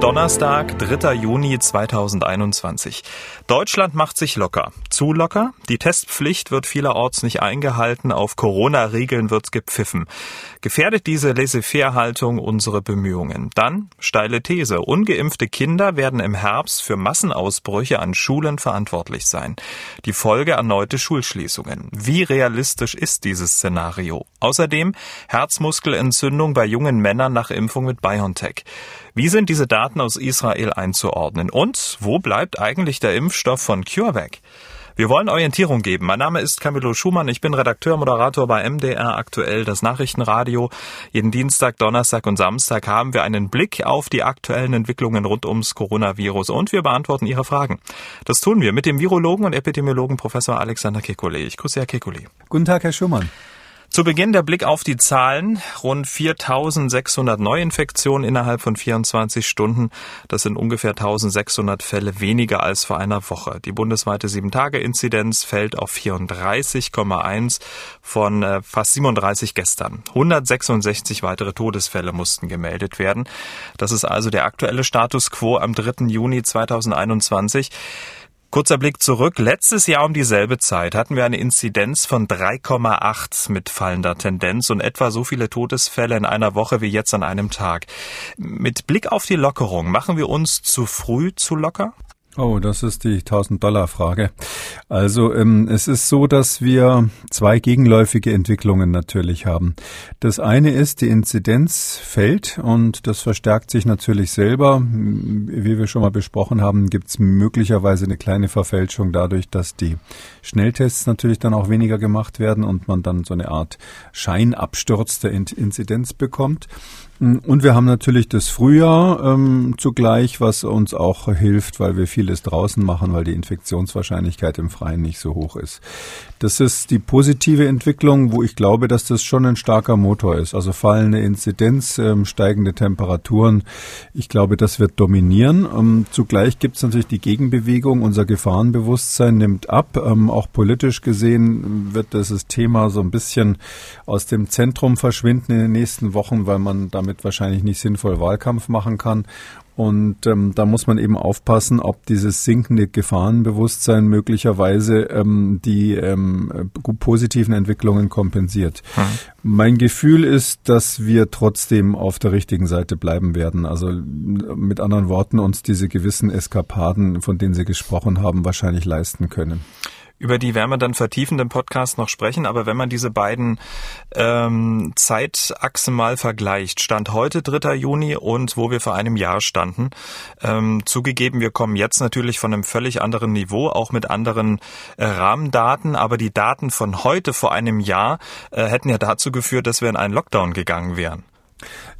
Donnerstag, 3. Juni 2021. Deutschland macht sich locker. Zu locker? Die Testpflicht wird vielerorts nicht eingehalten, auf Corona-Regeln wird gepfiffen. Gefährdet diese Laissez-faire-Haltung unsere Bemühungen? Dann steile These. Ungeimpfte Kinder werden im Herbst für Massenausbrüche an Schulen verantwortlich sein. Die Folge erneute Schulschließungen. Wie realistisch ist dieses Szenario? Außerdem Herzmuskelentzündung bei jungen Männern nach Impfung mit BioNTech. Wie sind diese Daten aus Israel einzuordnen? Und wo bleibt eigentlich der Impfstoff von CureVac? Wir wollen Orientierung geben. Mein Name ist Camillo Schumann. Ich bin Redakteur, Moderator bei MDR aktuell, das Nachrichtenradio. Jeden Dienstag, Donnerstag und Samstag haben wir einen Blick auf die aktuellen Entwicklungen rund ums Coronavirus und wir beantworten Ihre Fragen. Das tun wir mit dem Virologen und Epidemiologen Professor Alexander Kekulé. Ich grüße Herr Kekulé. Guten Tag, Herr Schumann. Zu Beginn der Blick auf die Zahlen. Rund 4600 Neuinfektionen innerhalb von 24 Stunden. Das sind ungefähr 1600 Fälle weniger als vor einer Woche. Die bundesweite 7-Tage-Inzidenz fällt auf 34,1 von äh, fast 37 gestern. 166 weitere Todesfälle mussten gemeldet werden. Das ist also der aktuelle Status quo am 3. Juni 2021. Kurzer Blick zurück. Letztes Jahr um dieselbe Zeit hatten wir eine Inzidenz von 3,8 mit fallender Tendenz und etwa so viele Todesfälle in einer Woche wie jetzt an einem Tag. Mit Blick auf die Lockerung, machen wir uns zu früh zu locker? Oh, das ist die 1000-Dollar-Frage. Also ähm, es ist so, dass wir zwei gegenläufige Entwicklungen natürlich haben. Das eine ist, die Inzidenz fällt und das verstärkt sich natürlich selber. Wie wir schon mal besprochen haben, gibt es möglicherweise eine kleine Verfälschung dadurch, dass die Schnelltests natürlich dann auch weniger gemacht werden und man dann so eine Art Scheinabsturz der Inzidenz bekommt. Und wir haben natürlich das Frühjahr ähm, zugleich, was uns auch hilft, weil wir vieles draußen machen, weil die Infektionswahrscheinlichkeit im Freien nicht so hoch ist. Das ist die positive Entwicklung, wo ich glaube, dass das schon ein starker Motor ist. Also fallende Inzidenz, ähm, steigende Temperaturen. Ich glaube, das wird dominieren. Ähm, zugleich gibt es natürlich die Gegenbewegung. Unser Gefahrenbewusstsein nimmt ab. Ähm, auch politisch gesehen wird dieses Thema so ein bisschen aus dem Zentrum verschwinden in den nächsten Wochen, weil man damit damit wahrscheinlich nicht sinnvoll Wahlkampf machen kann. Und ähm, da muss man eben aufpassen, ob dieses sinkende Gefahrenbewusstsein möglicherweise ähm, die ähm, positiven Entwicklungen kompensiert. Hm. Mein Gefühl ist, dass wir trotzdem auf der richtigen Seite bleiben werden. Also mit anderen Worten uns diese gewissen Eskapaden, von denen Sie gesprochen haben, wahrscheinlich leisten können. Über die werden wir dann vertiefend im Podcast noch sprechen. Aber wenn man diese beiden ähm, Zeitachsen mal vergleicht, Stand heute 3. Juni und wo wir vor einem Jahr standen, ähm, zugegeben, wir kommen jetzt natürlich von einem völlig anderen Niveau, auch mit anderen äh, Rahmendaten. Aber die Daten von heute vor einem Jahr äh, hätten ja dazu geführt, dass wir in einen Lockdown gegangen wären.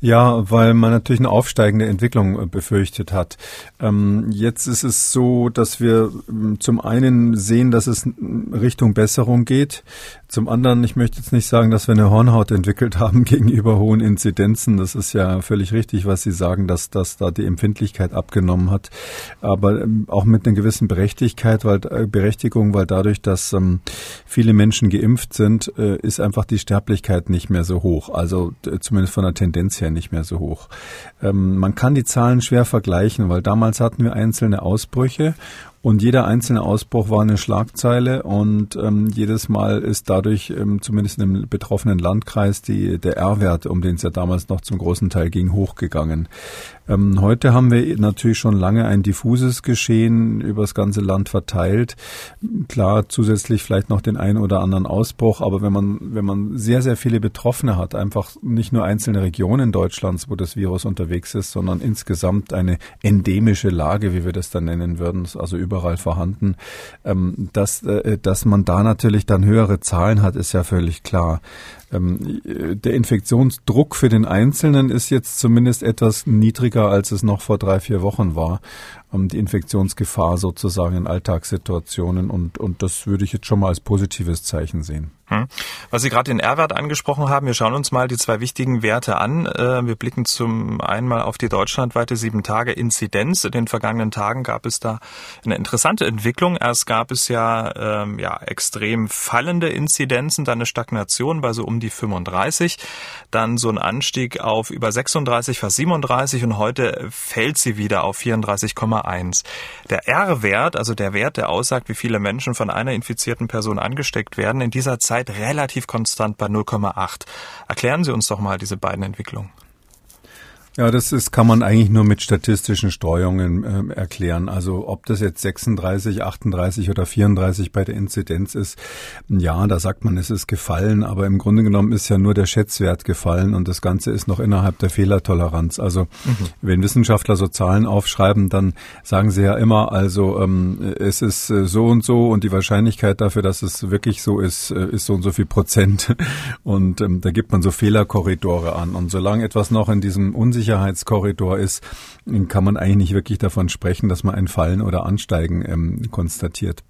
Ja, weil man natürlich eine aufsteigende Entwicklung äh, befürchtet hat. Ähm, jetzt ist es so, dass wir ähm, zum einen sehen, dass es Richtung Besserung geht. Zum anderen, ich möchte jetzt nicht sagen, dass wir eine Hornhaut entwickelt haben gegenüber hohen Inzidenzen. Das ist ja völlig richtig, was Sie sagen, dass, dass da die Empfindlichkeit abgenommen hat. Aber ähm, auch mit einer gewissen Berechtigkeit, weil, äh, Berechtigung, weil dadurch, dass ähm, viele Menschen geimpft sind, äh, ist einfach die Sterblichkeit nicht mehr so hoch. Also zumindest von der Tendenz her nicht mehr so hoch. Ähm, man kann die Zahlen schwer vergleichen, weil damals hatten wir einzelne Ausbrüche und jeder einzelne Ausbruch war eine Schlagzeile und ähm, jedes Mal ist dadurch ähm, zumindest im betroffenen Landkreis die, der R-Wert, um den es ja damals noch zum großen Teil ging, hochgegangen. Ähm, heute haben wir natürlich schon lange ein diffuses Geschehen über das ganze Land verteilt. Klar, zusätzlich vielleicht noch den einen oder anderen Ausbruch, aber wenn man, wenn man sehr, sehr viele Betroffene hat, einfach nicht nur einzelne Regionen Deutschlands, wo das Virus unterwegs ist, sondern insgesamt eine endemische Lage, wie wir das dann nennen würden, also überall vorhanden. Ähm, dass, äh, dass man da natürlich dann höhere Zahlen hat, ist ja völlig klar. Ähm, der Infektionsdruck für den Einzelnen ist jetzt zumindest etwas niedriger, als es noch vor drei, vier Wochen war. ähm, die Infektionsgefahr sozusagen in Alltagssituationen und, und das würde ich jetzt schon mal als positives Zeichen sehen. Hm. Was Sie gerade den R-Wert angesprochen haben, wir schauen uns mal die zwei wichtigen Werte an. Äh, wir blicken zum einen mal auf die deutschlandweite sieben Tage Inzidenz. In den vergangenen Tagen gab es da eine interessante Entwicklung. Erst gab es ja, ähm, ja extrem fallende Inzidenzen, dann eine Stagnation bei so um die 35, dann so ein Anstieg auf über 36, fast 37 und heute fällt sie wieder auf 34,1. Der R-Wert, also der Wert, der aussagt, wie viele Menschen von einer infizierten Person angesteckt werden, in dieser Zeit Zeit relativ konstant bei 0,8. Erklären Sie uns doch mal diese beiden Entwicklungen. Ja, das ist, kann man eigentlich nur mit statistischen Streuungen äh, erklären. Also ob das jetzt 36, 38 oder 34 bei der Inzidenz ist, ja, da sagt man, es ist gefallen, aber im Grunde genommen ist ja nur der Schätzwert gefallen und das Ganze ist noch innerhalb der Fehlertoleranz. Also mhm. wenn Wissenschaftler so Zahlen aufschreiben, dann sagen sie ja immer, also ähm, es ist äh, so und so und die Wahrscheinlichkeit dafür, dass es wirklich so ist, äh, ist so und so viel Prozent. Und ähm, da gibt man so Fehlerkorridore an. Und solange etwas noch in diesem unsicheren Sicherheitskorridor ist, kann man eigentlich nicht wirklich davon sprechen, dass man ein Fallen oder Ansteigen ähm, konstatiert.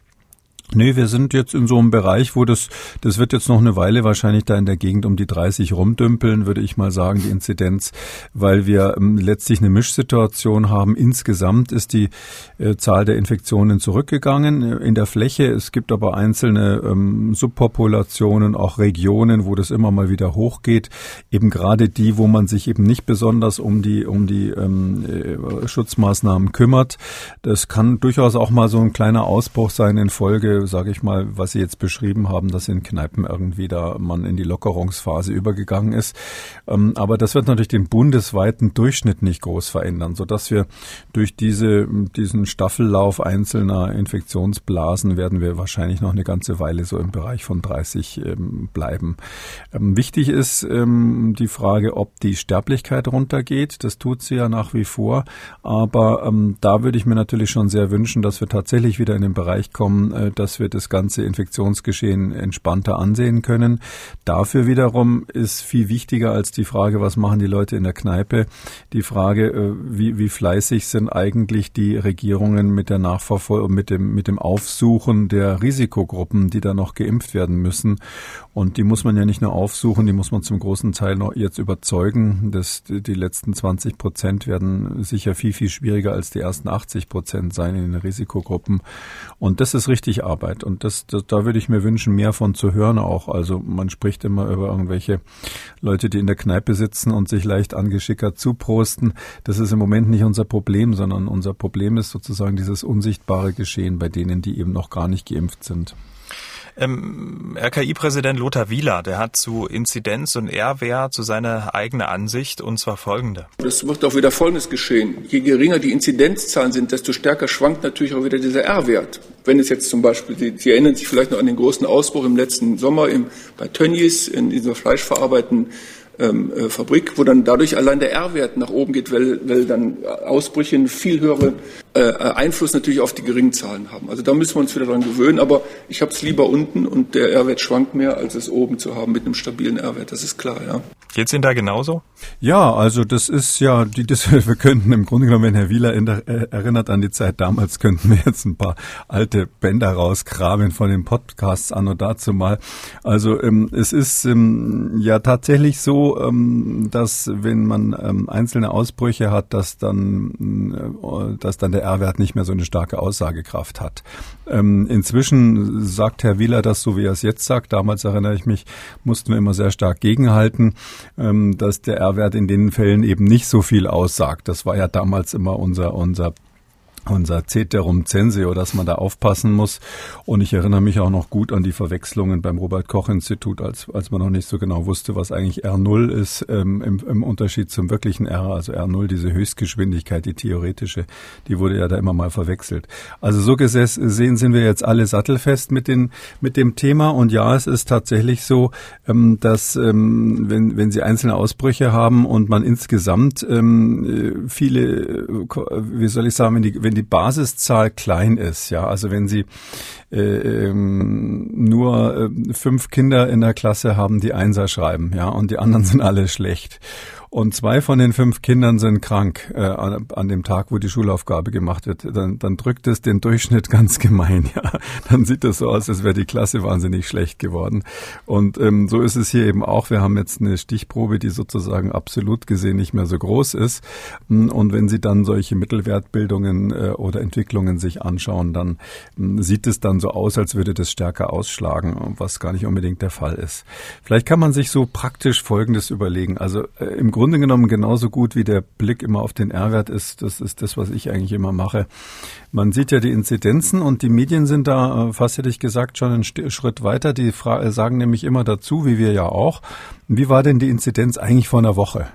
Nee, wir sind jetzt in so einem Bereich, wo das, das wird jetzt noch eine Weile wahrscheinlich da in der Gegend um die 30 rumdümpeln, würde ich mal sagen, die Inzidenz, weil wir ähm, letztlich eine Mischsituation haben. Insgesamt ist die äh, Zahl der Infektionen zurückgegangen äh, in der Fläche. Es gibt aber einzelne ähm, Subpopulationen, auch Regionen, wo das immer mal wieder hochgeht. Eben gerade die, wo man sich eben nicht besonders um die, um die ähm, äh, Schutzmaßnahmen kümmert. Das kann durchaus auch mal so ein kleiner Ausbruch sein in Folge sage ich mal, was Sie jetzt beschrieben haben, dass in Kneipen irgendwie da man in die Lockerungsphase übergegangen ist. Ähm, aber das wird natürlich den bundesweiten Durchschnitt nicht groß verändern, sodass wir durch diese, diesen Staffellauf einzelner Infektionsblasen werden wir wahrscheinlich noch eine ganze Weile so im Bereich von 30 ähm, bleiben. Ähm, wichtig ist die Frage, ob die Sterblichkeit runtergeht. Das tut sie ja nach wie vor. Aber da würde ich mir natürlich schon sehr wünschen, dass wir tatsächlich wieder in den Bereich kommen, äh, dass dass wir das ganze Infektionsgeschehen entspannter ansehen können. Dafür wiederum ist viel wichtiger als die Frage, was machen die Leute in der Kneipe, die Frage, äh, wie, wie fleißig sind eigentlich die Regierungen mit der Nachverfolgung, mit dem, mit dem Aufsuchen der Risikogruppen, die da noch geimpft werden müssen. Und die muss man ja nicht nur aufsuchen, die muss man zum großen Teil noch jetzt überzeugen. dass die letzten 20 Prozent werden sicher viel, viel schwieriger als die ersten 80 Prozent sein in den Risikogruppen. Und das ist richtig Arbeit. Arbeit. Und das, das, da würde ich mir wünschen, mehr von zu hören auch. Also man spricht immer über irgendwelche Leute, die in der Kneipe sitzen und sich leicht angeschickert zuprosten. Das ist im Moment nicht unser Problem, sondern unser Problem ist sozusagen dieses unsichtbare Geschehen bei denen, die eben noch gar nicht geimpft sind. Ähm, RKI-Präsident Lothar Wieler, der hat zu Inzidenz und R-Wert zu seiner eigenen Ansicht und zwar folgende. Es wird auch wieder Folgendes geschehen. Je geringer die Inzidenzzahlen sind, desto stärker schwankt natürlich auch wieder dieser R-Wert. Wenn es jetzt zum Beispiel, Sie, Sie, erinnern sich vielleicht noch an den großen Ausbruch im letzten Sommer im, bei Tönnies in dieser fleischverarbeitenden ähm, äh, Fabrik, wo dann dadurch allein der R-Wert nach oben geht, weil, weil dann Ausbrüche einen viel höheren äh, Einfluss natürlich auf die geringen Zahlen haben. Also da müssen wir uns wieder dran gewöhnen, aber ich habe es lieber unten und der R-Wert schwankt mehr, als es oben zu haben mit einem stabilen R-Wert, das ist klar, ja. Geht's Ihnen da genauso? Ja, also das ist ja, die, das, wir könnten im Grunde genommen, wenn Herr Wieler äh, erinnert an die Zeit damals, könnten wir jetzt ein paar alte Bänder rauskramen von den Podcasts an und dazu mal. Also ähm, es ist ähm, ja tatsächlich so, ähm, dass wenn man ähm, einzelne Ausbrüche hat, dass dann, äh, dass dann der R-Wert nicht mehr so eine starke Aussagekraft hat. Ähm, inzwischen sagt Herr Wieler das so, wie er es jetzt sagt. Damals erinnere ich mich, mussten wir immer sehr stark gegenhalten, ähm, dass der R-Wert in den Fällen eben nicht so viel aussagt. Das war ja damals immer unser, unser unser Ceterum Censeo, dass man da aufpassen muss. Und ich erinnere mich auch noch gut an die Verwechslungen beim Robert-Koch-Institut, als, als man noch nicht so genau wusste, was eigentlich R0 ist ähm, im, im Unterschied zum wirklichen R. Also R0, diese Höchstgeschwindigkeit, die theoretische, die wurde ja da immer mal verwechselt. Also so gesehen sind wir jetzt alle sattelfest mit, den, mit dem Thema. Und ja, es ist tatsächlich so, ähm, dass ähm, wenn, wenn Sie einzelne Ausbrüche haben und man insgesamt ähm, viele, äh, wie soll ich sagen, wenn die, wenn die Basiszahl klein ist, ja, also wenn Sie äh, ähm, nur äh, fünf Kinder in der Klasse haben, die Einser schreiben, ja, und die anderen sind alle schlecht und zwei von den fünf Kindern sind krank äh, an, an, dem Tag, wo die Schulaufgabe gemacht wird, dann, dann drückt es den Durchschnitt ganz gemein. Ja, dann sieht das so aus, als wäre die Klasse wahnsinnig schlecht geworden. Und ähm, so ist es hier eben auch. Wir haben jetzt eine Stichprobe, die sozusagen absolut gesehen nicht mehr so groß ist. Und wenn Sie dann solche Mittelwertbildungen äh, oder Entwicklungen sich anschauen, dann äh, sieht es dann so aus, als würde das stärker ausschlagen, was gar nicht unbedingt der Fall ist. Vielleicht kann man sich so praktisch Folgendes überlegen. Also äh, im Grunde genommen genauso gut wie der Blick immer auf den R-Wert ist, das ist das, was ich eigentlich immer mache. Man sieht ja die Inzidenzen und die Medien sind da, äh, fast hätte ich gesagt, schon einen Schritt weiter. Die Fra sagen nämlich immer dazu, wie wir ja auch, wie war denn die Inzidenz eigentlich vor einer Woche?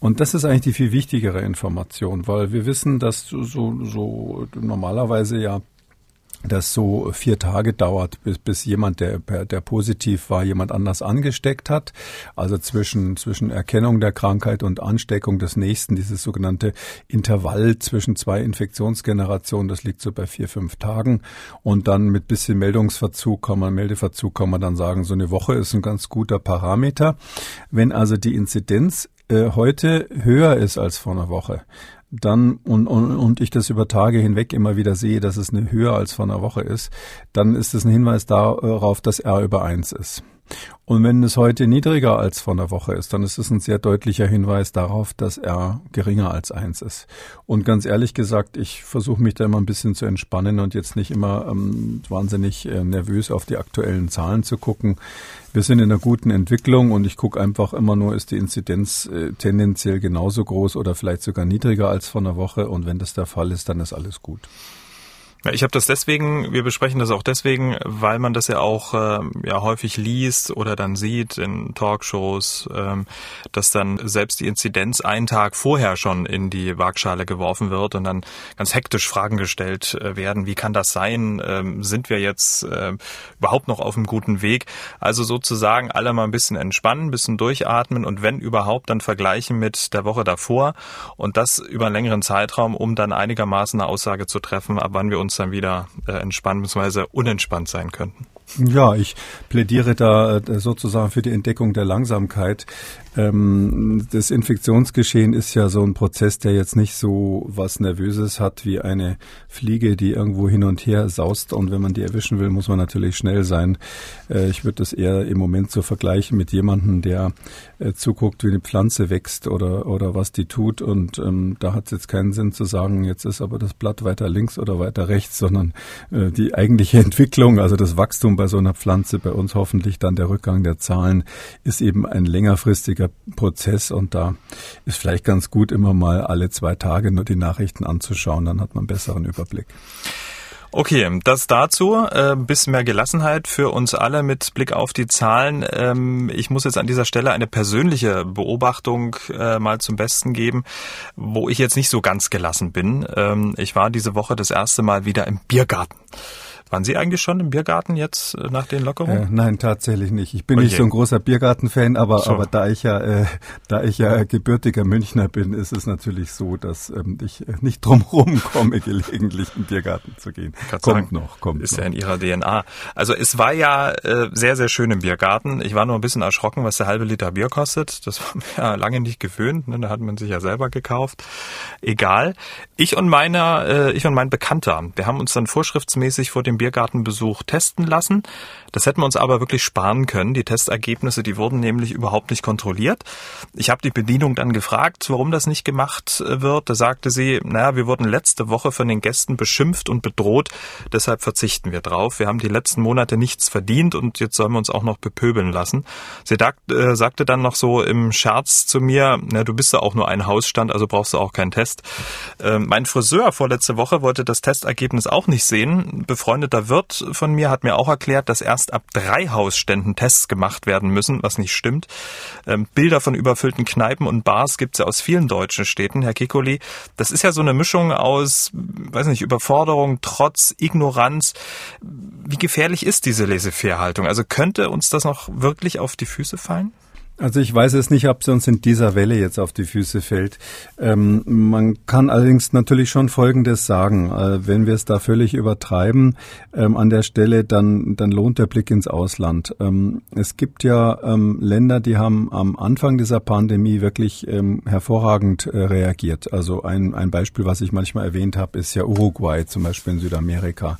Und das ist eigentlich die viel wichtigere Information, weil wir wissen, dass so, so normalerweise ja das so vier Tage dauert, bis, bis jemand, der, der positiv war, jemand anders angesteckt hat. Also zwischen, zwischen Erkennung der Krankheit und Ansteckung des nächsten, dieses sogenannte Intervall zwischen zwei Infektionsgenerationen, das liegt so bei vier, fünf Tagen. Und dann mit bisschen Meldungsverzug kann man, Meldeverzug kann man dann sagen, so eine Woche ist ein ganz guter Parameter. Wenn also die Inzidenz äh, heute höher ist als vor einer Woche, dann und, und, und ich das über Tage hinweg immer wieder sehe, dass es eine höher als vor einer Woche ist, dann ist es ein Hinweis darauf, dass R über eins ist. Und wenn es heute niedriger als vor einer Woche ist, dann ist es ein sehr deutlicher Hinweis darauf, dass R geringer als eins ist. Und ganz ehrlich gesagt, ich versuche mich da immer ein bisschen zu entspannen und jetzt nicht immer ähm, wahnsinnig äh, nervös auf die aktuellen Zahlen zu gucken. Wir sind in einer guten Entwicklung und ich gucke einfach immer nur, ist die Inzidenz äh, tendenziell genauso groß oder vielleicht sogar niedriger als vor einer Woche. Und wenn das der Fall ist, dann ist alles gut. Ich habe das deswegen, wir besprechen das auch deswegen, weil man das ja auch äh, ja häufig liest oder dann sieht in Talkshows, ähm, dass dann selbst die Inzidenz einen Tag vorher schon in die Waagschale geworfen wird und dann ganz hektisch Fragen gestellt äh, werden. Wie kann das sein? Ähm, sind wir jetzt äh, überhaupt noch auf einem guten Weg? Also sozusagen alle mal ein bisschen entspannen, ein bisschen durchatmen und wenn überhaupt dann vergleichen mit der Woche davor und das über einen längeren Zeitraum, um dann einigermaßen eine Aussage zu treffen, ab wann wir uns uns dann wieder äh, entspannt bzw. unentspannt sein könnten. Ja, ich plädiere da äh, sozusagen für die Entdeckung der Langsamkeit. Ähm, das Infektionsgeschehen ist ja so ein Prozess, der jetzt nicht so was Nervöses hat wie eine Fliege, die irgendwo hin und her saust. Und wenn man die erwischen will, muss man natürlich schnell sein. Äh, ich würde das eher im Moment so vergleichen mit jemandem, der äh, zuguckt, wie eine Pflanze wächst oder, oder was die tut. Und ähm, da hat es jetzt keinen Sinn zu sagen, jetzt ist aber das Blatt weiter links oder weiter rechts, sondern äh, die eigentliche Entwicklung, also das Wachstum bei so einer Pflanze, bei uns hoffentlich dann der Rückgang der Zahlen, ist eben ein längerfristiger schwieriger Prozess und da ist vielleicht ganz gut, immer mal alle zwei Tage nur die Nachrichten anzuschauen, dann hat man einen besseren Überblick. Okay, das dazu. Äh, bisschen mehr Gelassenheit für uns alle mit Blick auf die Zahlen. Ähm, ich muss jetzt an dieser Stelle eine persönliche Beobachtung äh, mal zum Besten geben, wo ich jetzt nicht so ganz gelassen bin. Ähm, ich war diese Woche das erste Mal wieder im Biergarten. Waren Sie eigentlich schon im Biergarten jetzt äh, nach den Lockerungen? Äh, nein, tatsächlich nicht. Ich bin okay. nicht so ein großer Biergarten-Fan, aber, so. aber da ich ja, äh, da ich ja gebürtiger Münchner bin, ist es natürlich so, dass ähm, ich nicht drumherum komme, gelegentlich in den Biergarten zu gehen. Kommt sagen, noch, kommt Ist noch. ja in Ihrer DNA. Also es war ja äh, sehr, sehr schön im Biergarten. Ich war nur ein bisschen erschrocken, was der halbe Liter Bier kostet. Das war mir ja lange nicht gewöhnt. Ne? Da hat man sich ja selber gekauft. Egal. Ich und meiner, äh, ich und mein Bekannter, wir haben uns dann vorschriftsmäßig vor dem Biergartenbesuch testen lassen. Das hätten wir uns aber wirklich sparen können. Die Testergebnisse, die wurden nämlich überhaupt nicht kontrolliert. Ich habe die Bedienung dann gefragt, warum das nicht gemacht äh, wird. Da sagte sie, naja, wir wurden letzte Woche von den Gästen beschimpft und bedroht, deshalb verzichten wir drauf. Wir haben die letzten Monate nichts verdient und jetzt sollen wir uns auch noch bepöbeln lassen. Sie äh, sagte dann noch so im Scherz zu mir, na, du bist ja auch nur ein Hausstand, also brauchst du auch keinen Test. Äh, mein Friseur vorletzte Woche wollte das Testergebnis auch nicht sehen. Befreundet befreundeter Wirt von mir hat mir auch erklärt, dass erst ab drei Hausständen Tests gemacht werden müssen, was nicht stimmt. Ähm, Bilder von überfüllten Kneipen und Bars gibt es ja aus vielen deutschen Städten, Herr Kikoli. Das ist ja so eine Mischung aus, weiß nicht, Überforderung, Trotz, Ignoranz. Wie gefährlich ist diese Laissez-faire-Haltung? Also könnte uns das noch wirklich auf die Füße fallen? Also ich weiß es nicht, ob sie uns in dieser Welle jetzt auf die Füße fällt. Ähm, man kann allerdings natürlich schon Folgendes sagen. Äh, wenn wir es da völlig übertreiben ähm, an der Stelle, dann, dann lohnt der Blick ins Ausland. Ähm, es gibt ja ähm, Länder, die haben am Anfang dieser Pandemie wirklich ähm, hervorragend äh, reagiert. Also ein, ein Beispiel, was ich manchmal erwähnt habe, ist ja Uruguay, zum Beispiel in Südamerika.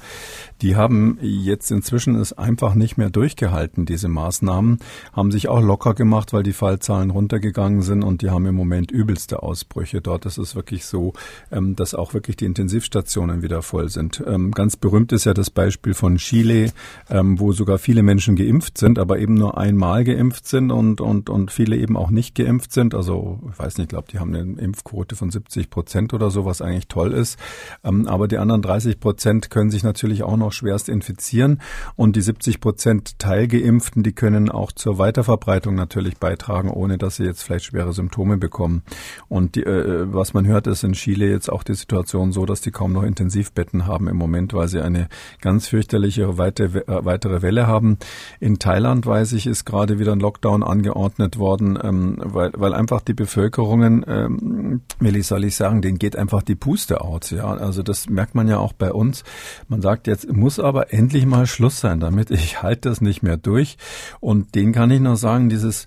Die haben jetzt inzwischen es einfach nicht mehr durchgehalten, diese Maßnahmen, haben sich auch locker gemacht, weil die Fallzahlen runtergegangen sind und die haben im Moment übelste Ausbrüche. Dort ist es wirklich so, ähm, dass auch wirklich die Intensivstationen wieder voll sind. Ähm, ganz berühmt ist ja das Beispiel von Chile, ähm, wo sogar viele Menschen geimpft sind, aber eben nur einmal geimpft sind und, und, und viele eben auch nicht geimpft sind. Also, ich weiß nicht, ich glaube, die haben eine Impfquote von 70 Prozent oder so, was eigentlich toll ist. aber die anderen 30 Prozent können sich natürlich auch noch schwerst infizieren und die 70 Prozent Teilgeimpften, die können auch zur Weiterverbreitung natürlich beitragen, ohne dass sie jetzt vielleicht schwere Symptome bekommen. Und die, äh, was man hört, ist in Chile jetzt auch die Situation so, dass die kaum noch Intensivbetten haben im Moment, weil sie eine ganz fürchterliche weite, äh, weitere Welle haben. In Thailand, weiß ich, ist gerade wieder ein Lockdown angeordnet worden, ähm, weil, weil einfach die Bevölkerungen, ähm, wie soll ich sagen, denen geht einfach die Puste aus. Ja, also das merkt man ja auch bei uns. Man sagt, jetzt muss aber endlich mal Schluss sein damit. Ich halte das nicht mehr durch. Und den kann ich nur sagen, dieses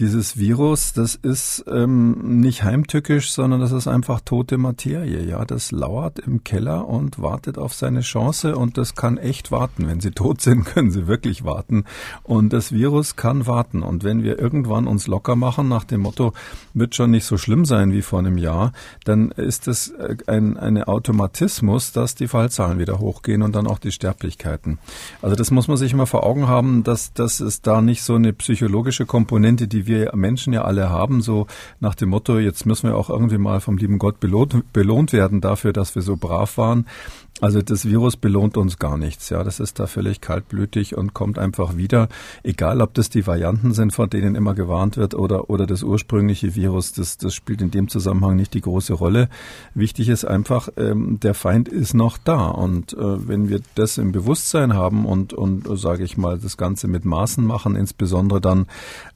dieses Virus, das ist ähm, nicht heimtückisch, sondern das ist einfach tote Materie. Ja, das lauert im Keller und wartet auf seine Chance und das kann echt warten. Wenn sie tot sind, können sie wirklich warten. Und das Virus kann warten. Und wenn wir irgendwann uns locker machen nach dem Motto, wird schon nicht so schlimm sein wie vor einem Jahr, dann ist es äh, ein eine Automatismus, dass die Fallzahlen wieder hochgehen und dann auch die Sterblichkeiten. Also das muss man sich immer vor Augen haben, dass, dass es da nicht so eine psychologische Komponente, die wir Menschen ja alle haben, so nach dem Motto, jetzt müssen wir auch irgendwie mal vom lieben Gott belohnt, belohnt werden dafür, dass wir so brav waren. Also das Virus belohnt uns gar nichts. Ja, das ist da völlig kaltblütig und kommt einfach wieder. Egal, ob das die Varianten sind, von denen immer gewarnt wird, oder oder das ursprüngliche Virus. Das das spielt in dem Zusammenhang nicht die große Rolle. Wichtig ist einfach, ähm, der Feind ist noch da und äh, wenn wir das im Bewusstsein haben und und sage ich mal das Ganze mit Maßen machen, insbesondere dann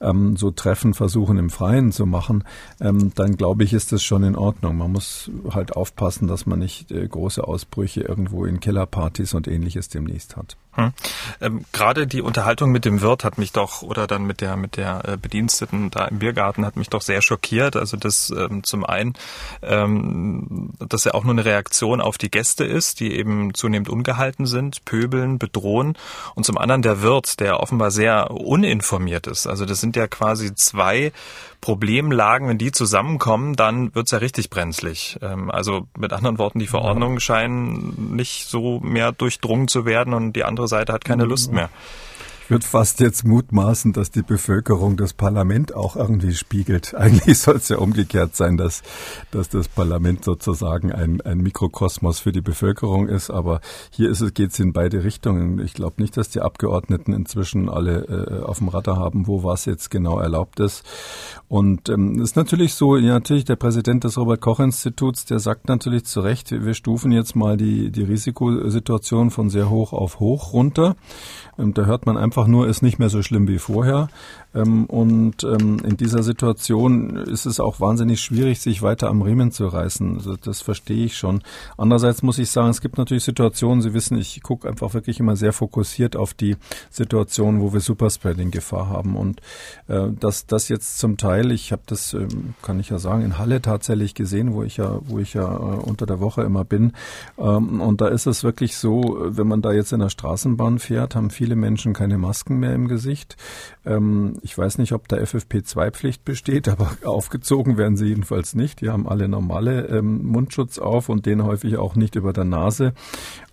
ähm, so Treffen versuchen im Freien zu machen, ähm, dann glaube ich, ist das schon in Ordnung. Man muss halt aufpassen, dass man nicht äh, große Ausbrüche irgendwo in Kellerpartys und ähnliches demnächst hat. Hm. Ähm, Gerade die Unterhaltung mit dem Wirt hat mich doch, oder dann mit der mit der äh, Bediensteten da im Biergarten hat mich doch sehr schockiert. Also das ähm, zum einen, ähm, dass er auch nur eine Reaktion auf die Gäste ist, die eben zunehmend ungehalten sind, pöbeln, bedrohen. Und zum anderen der Wirt, der offenbar sehr uninformiert ist. Also das sind ja quasi zwei Problemlagen, wenn die zusammenkommen, dann wird's ja richtig brenzlig. Ähm, also mit anderen Worten, die Verordnungen scheinen nicht so mehr durchdrungen zu werden und die andere Seite hat keine Lust mehr. Ich würde fast jetzt mutmaßen, dass die Bevölkerung das Parlament auch irgendwie spiegelt. Eigentlich soll es ja umgekehrt sein, dass, dass das Parlament sozusagen ein, ein Mikrokosmos für die Bevölkerung ist. Aber hier ist es, geht es in beide Richtungen. Ich glaube nicht, dass die Abgeordneten inzwischen alle äh, auf dem Radar haben, wo was jetzt genau erlaubt ist. Und ähm, ist natürlich so, ja, natürlich der Präsident des Robert-Koch-Instituts, der sagt natürlich zu Recht, wir stufen jetzt mal die, die Risikosituation von sehr hoch auf hoch runter. Ähm, da hört man einfach nur, ist nicht mehr so schlimm wie vorher. Ähm, und ähm, in dieser Situation ist es auch wahnsinnig schwierig, sich weiter am Riemen zu reißen. Also das verstehe ich schon. Andererseits muss ich sagen, es gibt natürlich Situationen, Sie wissen, ich gucke einfach wirklich immer sehr fokussiert auf die Situationen, wo wir Superspreading-Gefahr haben. Und äh, dass das jetzt zum Teil, ich habe das, ähm, kann ich ja sagen, in Halle tatsächlich gesehen, wo ich ja, wo ich ja äh, unter der Woche immer bin. Und da ist es wirklich so, wenn man da jetzt in der Straßenbahn fährt, haben viele Menschen keine Masken mehr im Gesicht. Ich weiß nicht, ob da FFP2-Pflicht besteht, aber aufgezogen werden sie jedenfalls nicht. Die haben alle normale ähm, Mundschutz auf und den häufig auch nicht über der Nase.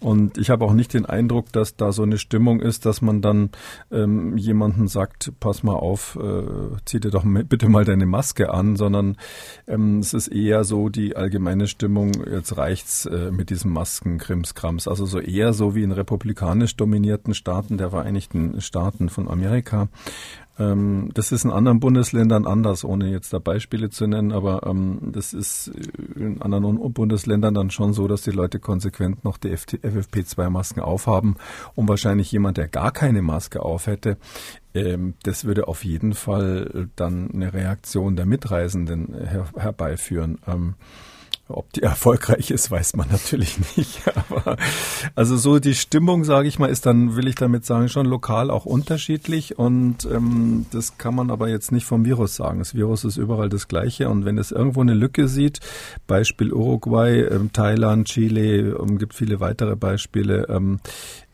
Und ich habe auch nicht den Eindruck, dass da so eine Stimmung ist, dass man dann ähm, jemanden sagt, pass mal auf, äh, zieh dir doch bitte mal deine Maske an, sondern ähm, es ist eher so die allgemeine Stimmung, jetzt reicht's äh, mit diesem Maskenkrimskrams. Also so eher so wie in republikanisch dominierten Staaten der Vereinigten Staaten von Amerika. Ähm, das ist in anderen Bundesländern anders, ohne jetzt da Beispiele zu nennen, aber ähm, das ist in anderen Bundesländern dann schon so, dass die Leute konsequent noch die FFP2-Masken aufhaben und wahrscheinlich jemand, der gar keine Maske auf hätte, ähm, das würde auf jeden Fall dann eine Reaktion der Mitreisenden her herbeiführen. Ähm, ob die erfolgreich ist, weiß man natürlich nicht. Aber also so die Stimmung, sage ich mal, ist dann, will ich damit sagen, schon lokal auch unterschiedlich. Und ähm, das kann man aber jetzt nicht vom Virus sagen. Das Virus ist überall das gleiche. Und wenn es irgendwo eine Lücke sieht, Beispiel Uruguay, ähm, Thailand, Chile, ähm, gibt viele weitere Beispiele, ähm,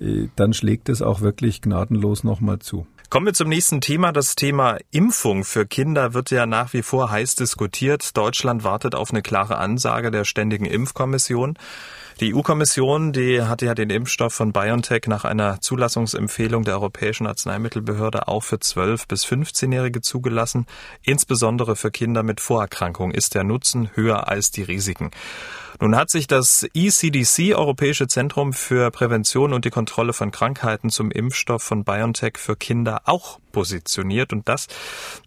äh, dann schlägt es auch wirklich gnadenlos nochmal zu. Kommen wir zum nächsten Thema. Das Thema Impfung für Kinder wird ja nach wie vor heiß diskutiert. Deutschland wartet auf eine klare Ansage der Ständigen Impfkommission. Die EU-Kommission, die hatte ja den Impfstoff von BioNTech nach einer Zulassungsempfehlung der Europäischen Arzneimittelbehörde auch für 12- bis 15-Jährige zugelassen. Insbesondere für Kinder mit Vorerkrankungen ist der Nutzen höher als die Risiken. Nun hat sich das ECDC, Europäische Zentrum für Prävention und die Kontrolle von Krankheiten zum Impfstoff von BioNTech für Kinder auch positioniert und das,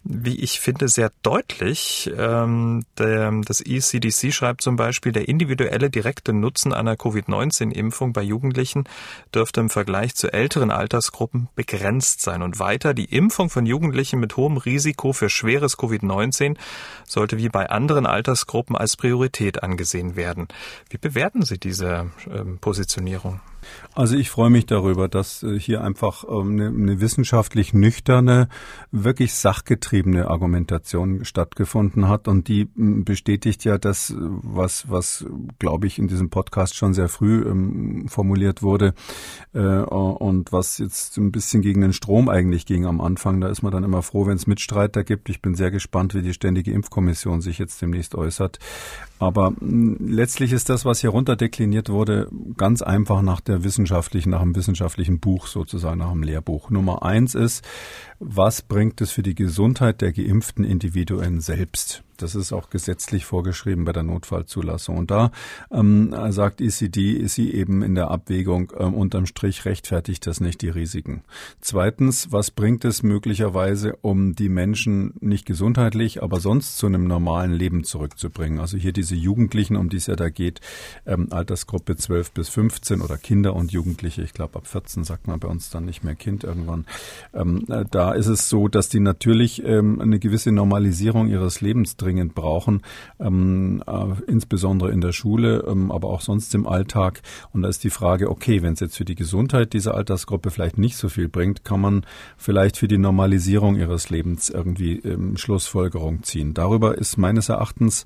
wie ich finde, sehr deutlich. Ähm, das ECDC schreibt zum Beispiel, der individuelle direkte Nutzen einer Covid-19-Impfung bei Jugendlichen dürfte im Vergleich zu älteren Altersgruppen begrenzt sein. Und weiter, die Impfung von Jugendlichen mit hohem Risiko für schweres Covid-19 sollte wie bei anderen Altersgruppen als Priorität angesehen werden. Wie bewerten Sie diese ähm, Positionierung? Also ich freue mich darüber, dass äh, hier einfach eine, ähm, eine wissenschaftlich nüchterne, wirklich sachgetriebene Argumentation stattgefunden hat und die bestätigt ja das, was, was glaube ich in diesem Podcast schon sehr früh ähm, formuliert wurde äh, und was jetzt ein bisschen gegen den Strom eigentlich ging am Anfang. Da ist man dann immer froh, wenn es Mitstreiter gibt. Ich bin sehr gespannt, wie die Ständige Impfkommission sich jetzt demnächst äußert. Aber letztlich ist das, was hier runterdekliniert wurde, ganz einfach nach der wissenschaftlichen, nach dem wissenschaftlichen Buch sozusagen, nach dem Lehrbuch. Nummer eins ist, was bringt es für die Gesundheit der geimpften Individuen selbst? Das ist auch gesetzlich vorgeschrieben bei der Notfallzulassung. Und da ähm, sagt ECD, ist sie eben in der Abwägung, ähm, unterm Strich rechtfertigt das nicht die Risiken. Zweitens, was bringt es möglicherweise, um die Menschen nicht gesundheitlich, aber sonst zu einem normalen Leben zurückzubringen? Also hier diese Jugendlichen, um die es ja da geht, ähm, Altersgruppe 12 bis 15 oder Kinder und Jugendliche, ich glaube ab 14 sagt man bei uns dann nicht mehr Kind irgendwann. Ähm, äh, ist es so, dass die natürlich ähm, eine gewisse Normalisierung ihres Lebens dringend brauchen, ähm, äh, insbesondere in der Schule, ähm, aber auch sonst im Alltag. Und da ist die Frage, okay, wenn es jetzt für die Gesundheit dieser Altersgruppe vielleicht nicht so viel bringt, kann man vielleicht für die Normalisierung ihres Lebens irgendwie ähm, Schlussfolgerung ziehen. Darüber ist meines Erachtens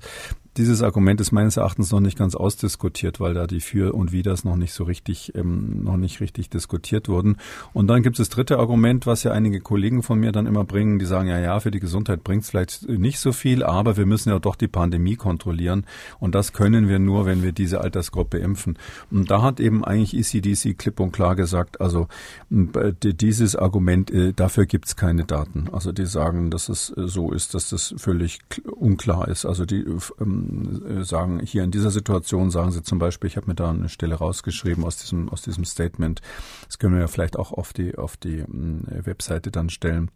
dieses Argument ist meines Erachtens noch nicht ganz ausdiskutiert, weil da die Für und Widers noch nicht so richtig, ähm, noch nicht richtig diskutiert wurden. Und dann gibt es das dritte Argument, was ja einige Kollegen von mir dann immer bringen, die sagen, ja, ja, für die Gesundheit bringt es vielleicht nicht so viel, aber wir müssen ja doch die Pandemie kontrollieren. Und das können wir nur, wenn wir diese Altersgruppe impfen. Und da hat eben eigentlich ECDC klipp und klar gesagt, also dieses Argument, äh, dafür gibt es keine Daten. Also die sagen, dass es äh, so ist, dass das völlig unklar ist. Also die ähm, äh, sagen, hier in dieser Situation sagen sie zum Beispiel, ich habe mir da eine Stelle rausgeschrieben aus diesem, aus diesem Statement. Das können wir ja vielleicht auch auf die, auf die äh, Webseite dann stellen.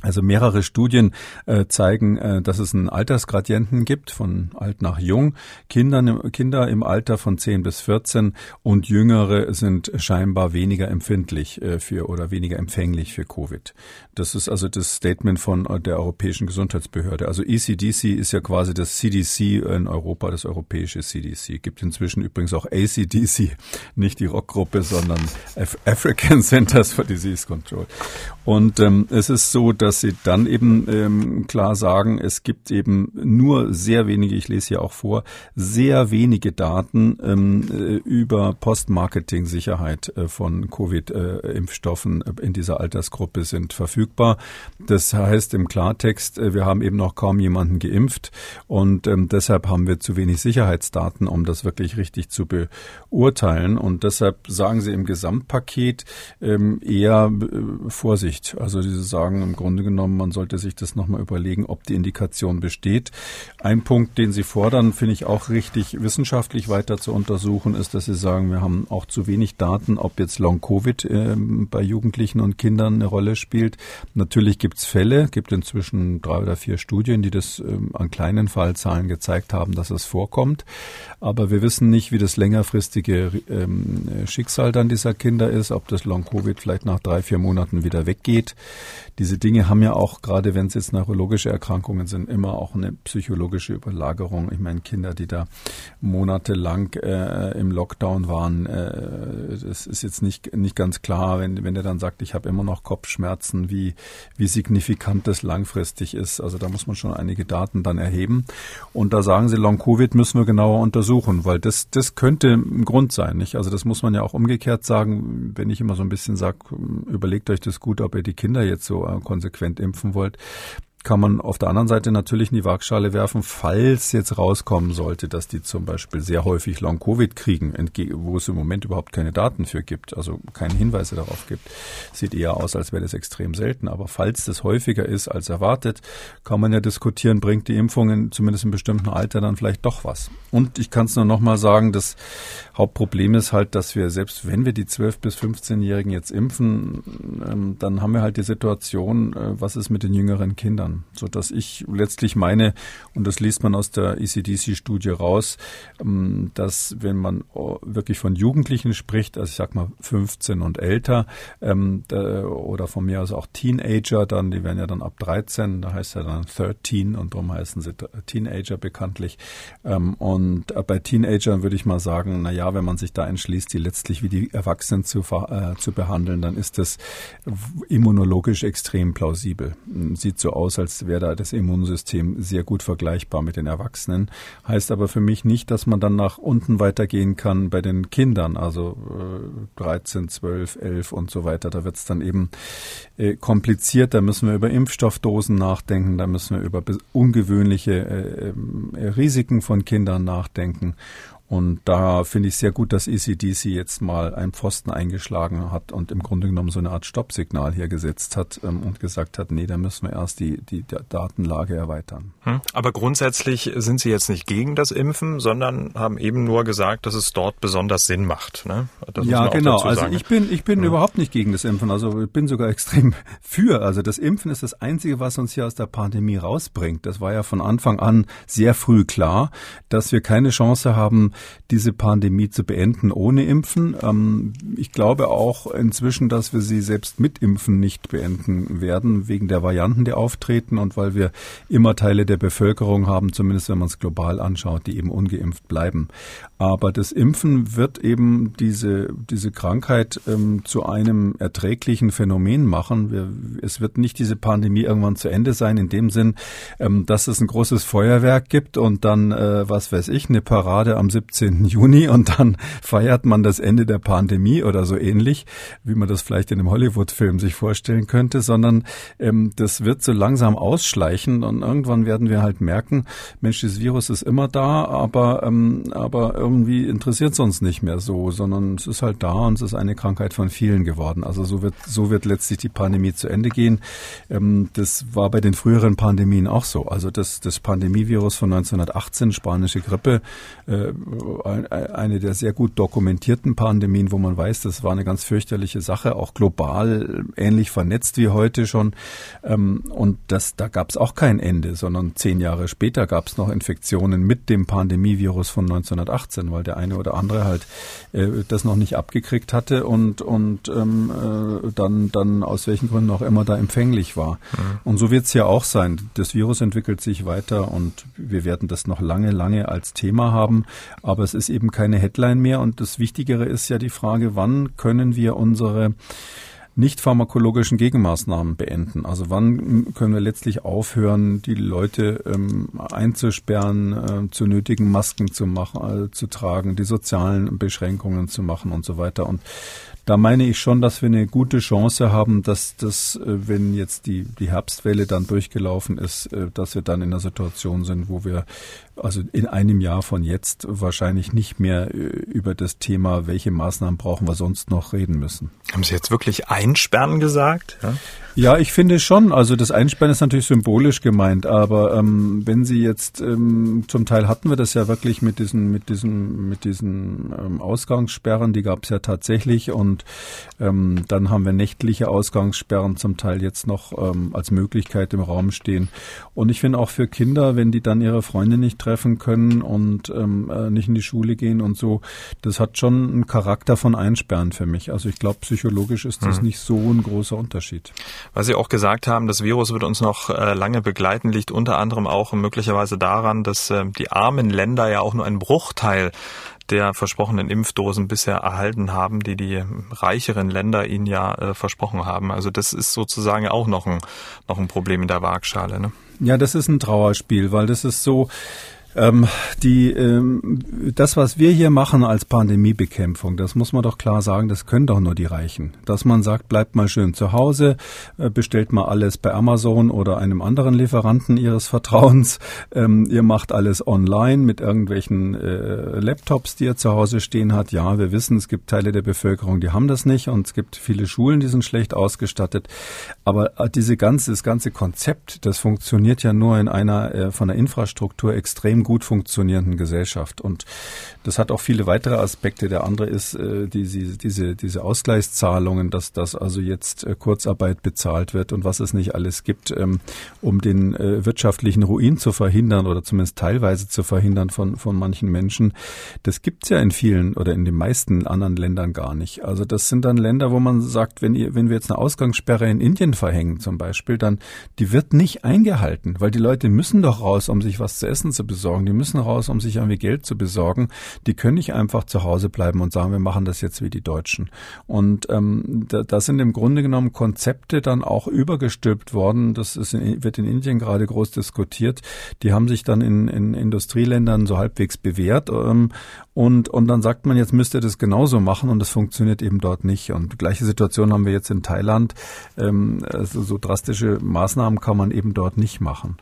Also mehrere Studien äh, zeigen, äh, dass es einen Altersgradienten gibt, von alt nach jung. Kinder, Kinder im Alter von 10 bis 14 und Jüngere sind scheinbar weniger empfindlich äh, für oder weniger empfänglich für Covid. Das ist also das Statement von äh, der Europäischen Gesundheitsbehörde. Also ECDC ist ja quasi das CDC in Europa, das europäische CDC. Gibt inzwischen übrigens auch ACDC, nicht die Rockgruppe, sondern Af African Centers for Disease Control. Und ähm, es ist so, dass dass sie dann eben ähm, klar sagen, es gibt eben nur sehr wenige, ich lese hier auch vor, sehr wenige Daten ähm, äh, über Postmarketing-Sicherheit äh, von Covid-Impfstoffen äh, in dieser Altersgruppe sind verfügbar. Das heißt im Klartext, wir haben eben noch kaum jemanden geimpft und ähm, deshalb haben wir zu wenig Sicherheitsdaten, um das wirklich richtig zu beurteilen. Und deshalb sagen sie im Gesamtpaket ähm, eher äh, Vorsicht. Also sie sagen im Grunde Grunde genommen, man sollte sich das nochmal überlegen, ob die Indikation besteht. Ein Punkt, den Sie fordern, finde ich auch richtig wissenschaftlich weiter zu untersuchen, ist, dass Sie sagen, wir haben auch zu wenig Daten, ob jetzt Long-Covid äh, bei Jugendlichen und Kindern eine Rolle spielt. Natürlich gibt es Fälle, gibt inzwischen drei oder vier Studien, die das äh, an kleinen Fallzahlen gezeigt haben, dass es vorkommt. Aber wir wissen nicht, wie das längerfristige ähm, Schicksal dann dieser Kinder ist, ob das Long-Covid vielleicht nach drei, vier Monaten wieder weggeht. Diese Dinge haben ja auch, gerade wenn es jetzt neurologische Erkrankungen sind, immer auch eine psychologische Überlagerung. Ich meine, Kinder, die da monatelang äh, im Lockdown waren, äh, das ist jetzt nicht, nicht ganz klar, wenn, wenn der dann sagt, ich habe immer noch Kopfschmerzen, wie, wie signifikant das langfristig ist. Also da muss man schon einige Daten dann erheben. Und da sagen sie, Long-Covid müssen wir genauer untersuchen, weil das, das könnte ein Grund sein. Nicht? Also das muss man ja auch umgekehrt sagen, wenn ich immer so ein bisschen sage, überlegt euch das gut, ob ihr die Kinder jetzt so äh, konsequent impfen wollt, kann man auf der anderen Seite natürlich in die Waagschale werfen, falls jetzt rauskommen sollte, dass die zum Beispiel sehr häufig Long-Covid kriegen, wo es im Moment überhaupt keine Daten für gibt, also keine Hinweise darauf gibt. Sieht eher aus, als wäre das extrem selten. Aber falls das häufiger ist als erwartet, kann man ja diskutieren, bringt die Impfung in, zumindest im bestimmten Alter dann vielleicht doch was. Und ich kann es nur noch mal sagen, das Hauptproblem ist halt, dass wir selbst wenn wir die 12- bis 15-Jährigen jetzt impfen, ähm, dann haben wir halt die Situation, äh, was ist mit den jüngeren Kindern? Kindern, so dass ich letztlich meine, und das liest man aus der ECDC-Studie raus, ähm, dass wenn man oh, wirklich von Jugendlichen spricht, also ich sag mal 15 und älter, ähm, oder von mir aus auch Teenager, dann, die werden ja dann ab 13, da heißt ja dann 13 und darum heißen sie Teenager bekanntlich. Ähm, und bei Teenagern würde ich mal sagen, na ja, wenn man sich da entschließt, die letztlich wie die Erwachsenen zu, äh, zu behandeln, dann ist das immunologisch extrem plausibel. Sieht so aus, als wäre da das Immunsystem sehr gut vergleichbar mit den Erwachsenen. Heißt aber für mich nicht, dass man dann nach unten weitergehen kann bei den Kindern, also äh, 13, 12, 11 und so weiter. Da wird es dann eben äh, kompliziert. Da müssen wir über Impfstoffdosen nachdenken, da müssen wir über ungewöhnliche äh, äh, Risiken von Kindern nachdenken. Und da finde ich sehr gut, dass ECDC jetzt mal einen Pfosten eingeschlagen hat und im Grunde genommen so eine Art Stoppsignal hier gesetzt hat ähm, und gesagt hat, nee, da müssen wir erst die, die, die Datenlage erweitern. Hm. Aber grundsätzlich sind Sie jetzt nicht gegen das Impfen, sondern haben eben nur gesagt, dass es dort besonders Sinn macht. Ne? ja, genau. Also ich bin, ich bin hm. überhaupt nicht gegen das Impfen. Also ich bin sogar extrem für. Also das Impfen ist das Einzige, was uns hier aus der Pandemie rausbringt. Das war ja von Anfang an sehr früh klar, dass wir keine Chance haben, diese Pandemie zu beenden ohne Impfen. Ähm, ich glaube auch inzwischen, dass wir sie selbst mit Impfen nicht beenden werden, wegen der Varianten, die auftreten und weil wir immer Teile der Bevölkerung haben, zumindest wenn man es global anschaut, die eben ungeimpft bleiben. Aber das Impfen wird eben diese, diese Krankheit ähm, zu einem erträglichen Phänomen machen. Wir, es wird nicht diese Pandemie irgendwann zu Ende sein, in dem Sinn, ähm, dass es ein großes Feuerwerk gibt und dann, äh, was weiß ich, eine Parade am 17. Juni und dann feiert man das Ende der Pandemie oder so ähnlich, wie man das vielleicht in einem Hollywood-Film sich vorstellen könnte, sondern ähm, das wird so langsam ausschleichen und irgendwann werden wir halt merken, Mensch, das Virus ist immer da, aber, ähm, aber irgendwie interessiert es uns nicht mehr so, sondern es ist halt da und es ist eine Krankheit von vielen geworden. Also so wird, so wird letztlich die Pandemie zu Ende gehen. Ähm, das war bei den früheren Pandemien auch so. Also das, das Pandemievirus von 1918, spanische Grippe, äh, eine der sehr gut dokumentierten Pandemien, wo man weiß, das war eine ganz fürchterliche Sache, auch global ähnlich vernetzt wie heute schon. Ähm, und das, da gab es auch kein Ende, sondern zehn Jahre später gab es noch Infektionen mit dem Pandemievirus von 1918. 2018, weil der eine oder andere halt äh, das noch nicht abgekriegt hatte und, und ähm, äh, dann, dann aus welchen Gründen auch immer da empfänglich war. Mhm. Und so wird es ja auch sein. Das Virus entwickelt sich weiter und wir werden das noch lange, lange als Thema haben. Aber es ist eben keine Headline mehr. Und das Wichtigere ist ja die Frage, wann können wir unsere nicht pharmakologischen Gegenmaßnahmen beenden? Also wann können wir letztlich aufhören, die Leute ähm, einzusperren, äh, zu nötigen Masken zu machen, äh, zu tragen, die sozialen Beschränkungen zu machen und so weiter? Und da meine ich schon, dass wir eine gute Chance haben, dass das, äh, wenn jetzt die, die Herbstwelle dann durchgelaufen ist, äh, dass wir dann in einer Situation sind, wo wir also in einem Jahr von jetzt wahrscheinlich nicht mehr äh, über das Thema, welche Maßnahmen brauchen wir sonst noch reden müssen. Haben Sie jetzt wirklich einsperren gesagt? Ja? Ja, ich finde schon. Also das Einsperren ist natürlich symbolisch gemeint, aber ähm, wenn Sie jetzt ähm, zum Teil hatten wir das ja wirklich mit diesen mit diesen mit diesen ähm, Ausgangssperren, die gab es ja tatsächlich und ähm, dann haben wir nächtliche Ausgangssperren zum Teil jetzt noch ähm, als Möglichkeit im Raum stehen. Und ich finde auch für Kinder, wenn die dann ihre Freunde nicht treffen können und ähm, äh, nicht in die Schule gehen und so, das hat schon einen Charakter von Einsperren für mich. Also ich glaube, psychologisch ist das mhm. nicht so ein großer Unterschied. Was Sie auch gesagt haben, das Virus wird uns noch äh, lange begleiten, liegt unter anderem auch möglicherweise daran, dass äh, die armen Länder ja auch nur einen Bruchteil der versprochenen Impfdosen bisher erhalten haben, die die reicheren Länder ihnen ja äh, versprochen haben. Also das ist sozusagen auch noch ein, noch ein Problem in der Waagschale. Ne? Ja, das ist ein Trauerspiel, weil das ist so, ähm, die, ähm, das, was wir hier machen als Pandemiebekämpfung, das muss man doch klar sagen, das können doch nur die Reichen. Dass man sagt, bleibt mal schön zu Hause, äh, bestellt mal alles bei Amazon oder einem anderen Lieferanten Ihres Vertrauens. Ähm, ihr macht alles online mit irgendwelchen äh, Laptops, die ihr zu Hause stehen hat. Ja, wir wissen, es gibt Teile der Bevölkerung, die haben das nicht und es gibt viele Schulen, die sind schlecht ausgestattet. Aber äh, diese ganze, das ganze Konzept, das funktioniert ja nur in einer äh, von der Infrastruktur extrem gut funktionierenden Gesellschaft. Und das hat auch viele weitere Aspekte. Der andere ist äh, die, diese, diese Ausgleichszahlungen, dass das also jetzt äh, Kurzarbeit bezahlt wird und was es nicht alles gibt, ähm, um den äh, wirtschaftlichen Ruin zu verhindern oder zumindest teilweise zu verhindern von, von manchen Menschen. Das gibt's ja in vielen oder in den meisten anderen Ländern gar nicht. Also das sind dann Länder, wo man sagt, wenn, ihr, wenn wir jetzt eine Ausgangssperre in Indien verhängen zum Beispiel, dann die wird nicht eingehalten, weil die Leute müssen doch raus, um sich was zu essen zu besorgen. Die müssen raus, um sich irgendwie Geld zu besorgen die können nicht einfach zu Hause bleiben und sagen, wir machen das jetzt wie die Deutschen. Und ähm, da, da sind im Grunde genommen Konzepte dann auch übergestülpt worden. Das ist in, wird in Indien gerade groß diskutiert. Die haben sich dann in, in Industrieländern so halbwegs bewährt. Ähm, und, und dann sagt man, jetzt müsst ihr das genauso machen und das funktioniert eben dort nicht. Und gleiche Situation haben wir jetzt in Thailand. Ähm, also so drastische Maßnahmen kann man eben dort nicht machen.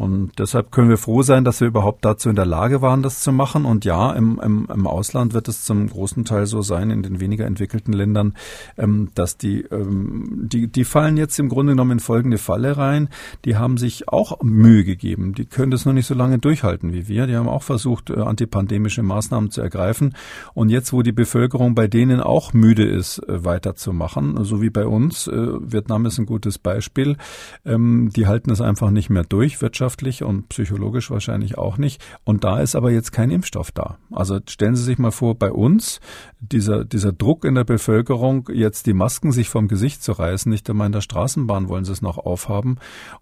Und deshalb können wir froh sein, dass wir überhaupt dazu in der Lage waren, das zu machen. Und ja, im, im, im Ausland wird es zum großen Teil so sein, in den weniger entwickelten Ländern, ähm, dass die, ähm, die, die fallen jetzt im Grunde genommen in folgende Falle rein. Die haben sich auch Mühe gegeben. Die können das noch nicht so lange durchhalten wie wir. Die haben auch versucht, äh, antipandemische Maßnahmen zu ergreifen. Und jetzt, wo die Bevölkerung bei denen auch müde ist, äh, weiterzumachen, so wie bei uns, äh, Vietnam ist ein gutes Beispiel, ähm, die halten es einfach nicht mehr durch, wirtschaftlich wirtschaftlich und psychologisch wahrscheinlich auch nicht. Und da ist aber jetzt kein Impfstoff da. Also stellen Sie sich mal vor, bei uns, dieser, dieser Druck in der Bevölkerung, jetzt die Masken sich vom Gesicht zu reißen, nicht einmal in der Straßenbahn wollen sie es noch aufhaben.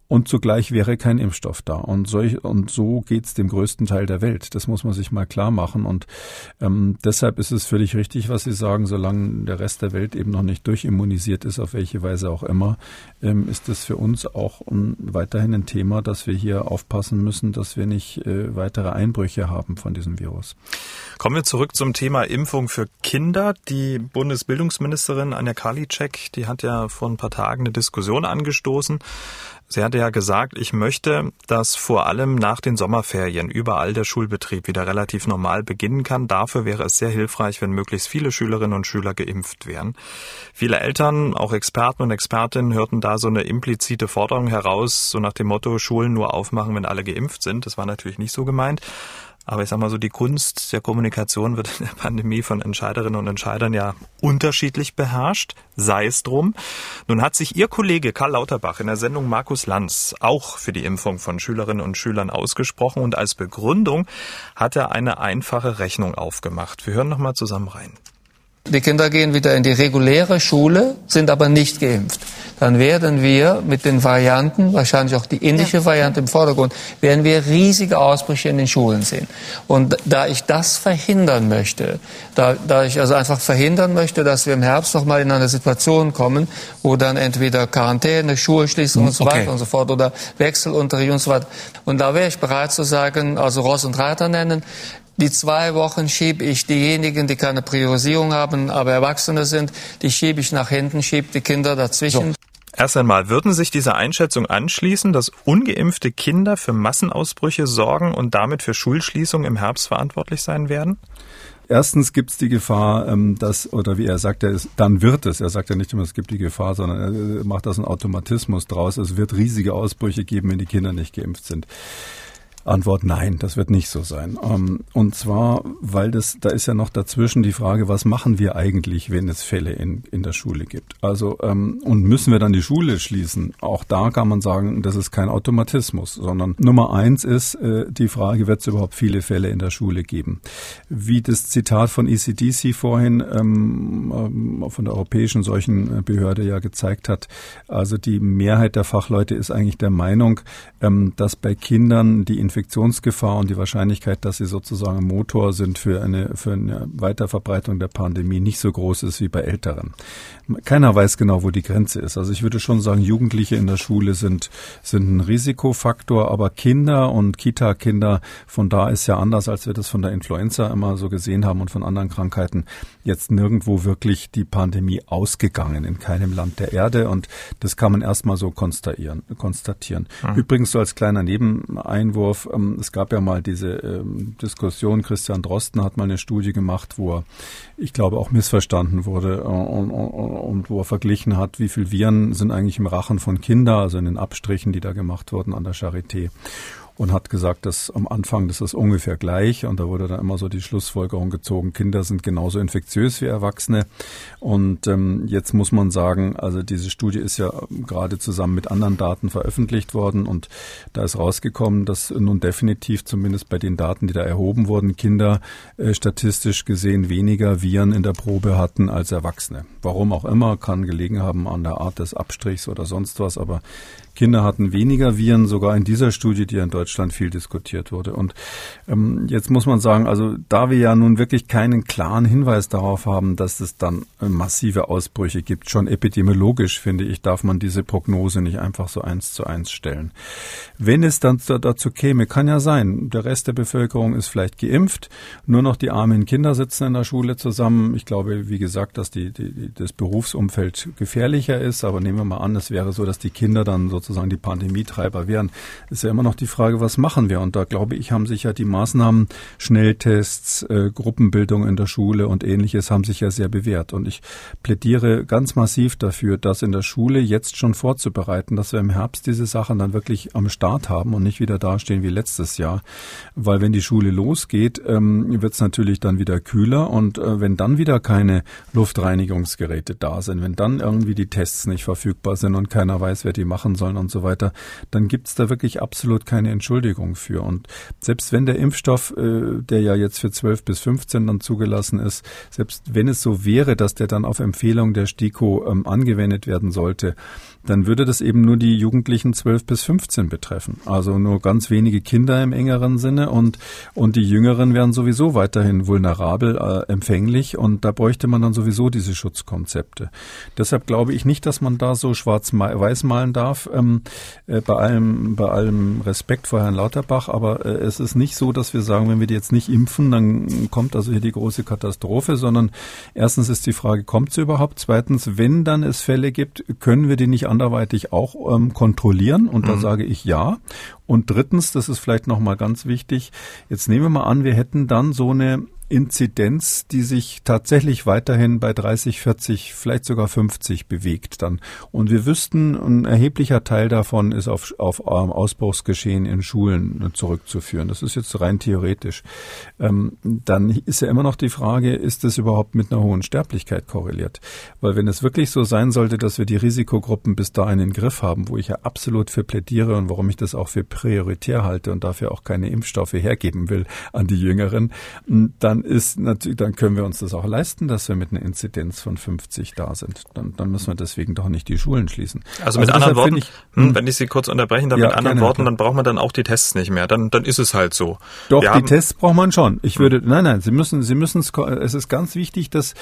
Und zugleich wäre kein Impfstoff da. Und, solch, und so geht's dem größten Teil der Welt. Das muss man sich mal klar machen. Und ähm, deshalb ist es völlig richtig, was Sie sagen, solange der Rest der Welt eben noch nicht durchimmunisiert ist, auf welche Weise auch immer, ähm, ist es für uns auch um, weiterhin ein Thema, dass wir hier aufpassen müssen, dass wir nicht äh, weitere Einbrüche haben von diesem Virus. Kommen wir zurück zum Thema Impfung für Kinder. Die Bundesbildungsministerin Anja Karliczek, die hat ja vor ein paar Tagen eine Diskussion angestoßen. Sie hatte ja gesagt, ich möchte, dass vor allem nach den Sommerferien überall der Schulbetrieb wieder relativ normal beginnen kann. Dafür wäre es sehr hilfreich, wenn möglichst viele Schülerinnen und Schüler geimpft wären. Viele Eltern, auch Experten und Expertinnen, hörten da so eine implizite Forderung heraus, so nach dem Motto, Schulen nur aufmachen, wenn alle geimpft sind. Das war natürlich nicht so gemeint. Aber ich sag mal so, die Kunst der Kommunikation wird in der Pandemie von Entscheiderinnen und Entscheidern ja unterschiedlich beherrscht, sei es drum. Nun hat sich Ihr Kollege Karl Lauterbach in der Sendung Markus Lanz auch für die Impfung von Schülerinnen und Schülern ausgesprochen und als Begründung hat er eine einfache Rechnung aufgemacht. Wir hören nochmal zusammen rein. Die Kinder gehen wieder in die reguläre Schule, sind aber nicht geimpft. Dann werden wir mit den Varianten, wahrscheinlich auch die indische ja. Variante im Vordergrund, werden wir riesige Ausbrüche in den Schulen sehen. Und da ich das verhindern möchte, da, da ich also einfach verhindern möchte, dass wir im Herbst noch mal in eine Situation kommen, wo dann entweder Quarantäne, Schulschließung und so okay. weiter und so fort oder Wechselunterricht und so weiter. Und da wäre ich bereit zu sagen, also Ross und Reiter nennen, die zwei Wochen schiebe ich diejenigen, die keine Priorisierung haben, aber Erwachsene sind, die schiebe ich nach hinten, schiebe die Kinder dazwischen. So. Erst einmal, würden sich dieser Einschätzung anschließen, dass ungeimpfte Kinder für Massenausbrüche sorgen und damit für Schulschließungen im Herbst verantwortlich sein werden? erstens gibt es die Gefahr, ähm, dass, oder wie er sagt, er ist, dann wird es, er sagt ja nicht immer, es gibt die Gefahr, sondern er macht das einen Automatismus draus. Es wird riesige Ausbrüche geben, wenn die Kinder nicht geimpft sind. Antwort nein, das wird nicht so sein. Ähm, und zwar, weil das, da ist ja noch dazwischen die Frage, was machen wir eigentlich, wenn es Fälle in, in der Schule gibt? Also, ähm, und müssen wir dann die Schule schließen? Auch da kann man sagen, das ist kein Automatismus, sondern Nummer eins ist äh, die Frage, wird es überhaupt viele Fälle in der Schule geben? Wie das Zitat von ECDC vorhin ähm, von der Europäischen Seuchenbehörde ja gezeigt hat, also die Mehrheit der Fachleute ist eigentlich der Meinung, dass bei Kindern die Infektion Infektionsgefahr und die Wahrscheinlichkeit, dass sie sozusagen Motor sind für eine, für eine Weiterverbreitung der Pandemie nicht so groß ist wie bei Älteren. Keiner weiß genau, wo die Grenze ist. Also ich würde schon sagen, Jugendliche in der Schule sind, sind ein Risikofaktor, aber Kinder und Kita-Kinder, von da ist ja anders, als wir das von der Influenza immer so gesehen haben und von anderen Krankheiten, jetzt nirgendwo wirklich die Pandemie ausgegangen in keinem Land der Erde und das kann man erstmal so konstatieren. konstatieren. Mhm. Übrigens so als kleiner Nebeneinwurf, ähm, es gab ja mal diese ähm, Diskussion, Christian Drosten hat mal eine Studie gemacht, wo er, ich glaube, auch missverstanden wurde äh, und, und, und wo er verglichen hat, wie viel Viren sind eigentlich im Rachen von Kindern, also in den Abstrichen, die da gemacht wurden an der Charité und hat gesagt, dass am Anfang das ist ungefähr gleich und da wurde dann immer so die Schlussfolgerung gezogen, Kinder sind genauso infektiös wie Erwachsene und ähm, jetzt muss man sagen, also diese Studie ist ja gerade zusammen mit anderen Daten veröffentlicht worden und da ist rausgekommen, dass nun definitiv zumindest bei den Daten, die da erhoben wurden, Kinder äh, statistisch gesehen weniger Viren in der Probe hatten als Erwachsene. Warum auch immer, kann gelegen haben an der Art des Abstrichs oder sonst was, aber Kinder hatten weniger Viren, sogar in dieser Studie, die in Deutschland viel diskutiert wurde. Und ähm, jetzt muss man sagen, also da wir ja nun wirklich keinen klaren Hinweis darauf haben, dass es dann äh, massive Ausbrüche gibt, schon epidemiologisch finde ich, darf man diese Prognose nicht einfach so eins zu eins stellen. Wenn es dann dazu käme, kann ja sein, der Rest der Bevölkerung ist vielleicht geimpft, nur noch die armen Kinder sitzen in der Schule zusammen. Ich glaube, wie gesagt, dass die, die, das Berufsumfeld gefährlicher ist, aber nehmen wir mal an, es wäre so, dass die Kinder dann sozusagen sozusagen die Pandemietreiber wären, ist ja immer noch die Frage, was machen wir? Und da glaube ich, haben sich ja die Maßnahmen, Schnelltests, äh, Gruppenbildung in der Schule und ähnliches haben sich ja sehr bewährt. Und ich plädiere ganz massiv dafür, das in der Schule jetzt schon vorzubereiten, dass wir im Herbst diese Sachen dann wirklich am Start haben und nicht wieder dastehen wie letztes Jahr. Weil wenn die Schule losgeht, ähm, wird es natürlich dann wieder kühler und äh, wenn dann wieder keine Luftreinigungsgeräte da sind, wenn dann irgendwie die Tests nicht verfügbar sind und keiner weiß, wer die machen soll und so weiter, dann gibt es da wirklich absolut keine Entschuldigung für. Und selbst wenn der Impfstoff, äh, der ja jetzt für 12 bis 15 dann zugelassen ist, selbst wenn es so wäre, dass der dann auf Empfehlung der STIKO ähm, angewendet werden sollte, dann würde das eben nur die Jugendlichen 12 bis 15 betreffen. Also nur ganz wenige Kinder im engeren Sinne und, und die Jüngeren wären sowieso weiterhin vulnerabel, äh, empfänglich und da bräuchte man dann sowieso diese Schutzkonzepte. Deshalb glaube ich nicht, dass man da so schwarz-weiß malen darf, ähm, äh, bei, allem, bei allem Respekt vor Herrn Lauterbach, aber äh, es ist nicht so, dass wir sagen, wenn wir die jetzt nicht impfen, dann kommt also hier die große Katastrophe, sondern erstens ist die Frage, kommt sie überhaupt? Zweitens, wenn dann es Fälle gibt, können wir die nicht anderweitig auch ähm, kontrollieren? Und mhm. da sage ich ja. Und drittens, das ist vielleicht nochmal ganz wichtig, jetzt nehmen wir mal an, wir hätten dann so eine Inzidenz, die sich tatsächlich weiterhin bei 30, 40, vielleicht sogar 50 bewegt dann. Und wir wüssten, ein erheblicher Teil davon ist auf, auf Ausbruchsgeschehen in Schulen zurückzuführen. Das ist jetzt rein theoretisch. Ähm, dann ist ja immer noch die Frage, ist es überhaupt mit einer hohen Sterblichkeit korreliert? Weil wenn es wirklich so sein sollte, dass wir die Risikogruppen bis dahin in den Griff haben, wo ich ja absolut für plädiere und warum ich das auch für prioritär halte und dafür auch keine Impfstoffe hergeben will an die Jüngeren, dann dann ist natürlich, dann können wir uns das auch leisten, dass wir mit einer Inzidenz von 50 da sind. Dann, dann müssen wir deswegen doch nicht die Schulen schließen. Also mit also anderen Worten, ich, hm, hm, wenn ich Sie kurz unterbrechen, dann ja, mit anderen Worten, dann braucht man dann auch die Tests nicht mehr. Dann, dann ist es halt so. Doch, wir die Tests braucht man schon. Ich würde, nein, nein, Sie müssen, Sie müssen, es ist ganz wichtig, dass,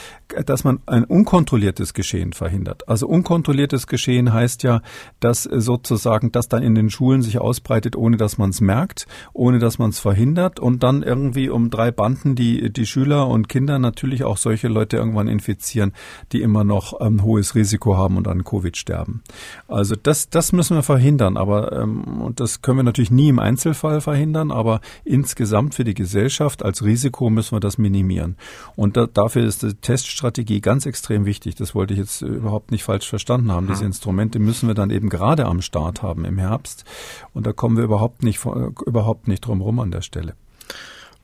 dass man ein unkontrolliertes Geschehen verhindert. Also unkontrolliertes Geschehen heißt ja, dass sozusagen das dann in den Schulen sich ausbreitet, ohne dass man es merkt, ohne dass man es verhindert und dann irgendwie um drei Banden, die die, die Schüler und Kinder natürlich auch solche Leute irgendwann infizieren, die immer noch ein ähm, hohes Risiko haben und an Covid sterben. Also das, das müssen wir verhindern, aber ähm, und das können wir natürlich nie im Einzelfall verhindern, aber insgesamt für die Gesellschaft als Risiko müssen wir das minimieren. Und da, dafür ist die Teststrategie ganz extrem wichtig. Das wollte ich jetzt überhaupt nicht falsch verstanden haben. Diese Instrumente müssen wir dann eben gerade am Start haben im Herbst. Und da kommen wir überhaupt nicht, überhaupt nicht drum rum an der Stelle.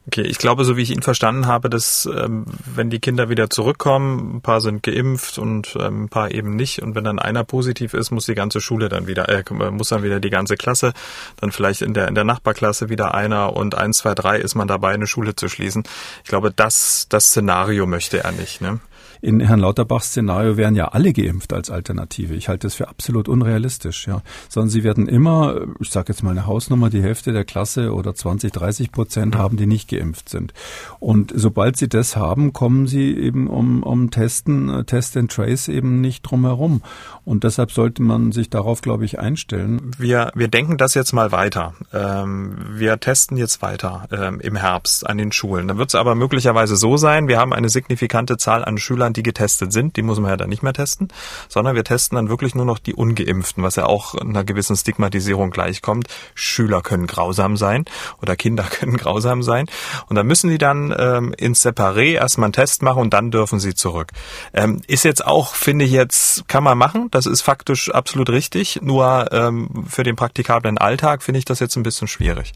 Okay, ich glaube, so wie ich ihn verstanden habe, dass ähm, wenn die Kinder wieder zurückkommen, ein paar sind geimpft und ähm, ein paar eben nicht, und wenn dann einer positiv ist, muss die ganze Schule dann wieder, äh, muss dann wieder die ganze Klasse, dann vielleicht in der in der Nachbarklasse wieder einer und eins, zwei, drei ist man dabei, eine Schule zu schließen. Ich glaube, das das Szenario möchte er nicht. Ne? In Herrn Lauterbachs Szenario wären ja alle geimpft als Alternative. Ich halte das für absolut unrealistisch, ja. Sondern sie werden immer, ich sage jetzt mal eine Hausnummer, die Hälfte der Klasse oder 20, 30 Prozent haben, die nicht geimpft sind. Und sobald sie das haben, kommen sie eben um, um Testen, Test and Trace eben nicht drum herum. Und deshalb sollte man sich darauf, glaube ich, einstellen. Wir, wir denken das jetzt mal weiter. Ähm, wir testen jetzt weiter ähm, im Herbst an den Schulen. Dann wird es aber möglicherweise so sein, wir haben eine signifikante Zahl an Schülern, Die getestet sind, die muss man ja dann nicht mehr testen, sondern wir testen dann wirklich nur noch die Ungeimpften, was ja auch einer gewissen Stigmatisierung gleichkommt. Schüler können grausam sein oder Kinder können grausam sein. Und dann müssen die dann ähm, ins Separé erstmal einen Test machen und dann dürfen sie zurück. Ähm, ist jetzt auch, finde ich jetzt, kann man machen. Das ist faktisch absolut richtig. Nur ähm, für den praktikablen Alltag finde ich das jetzt ein bisschen schwierig.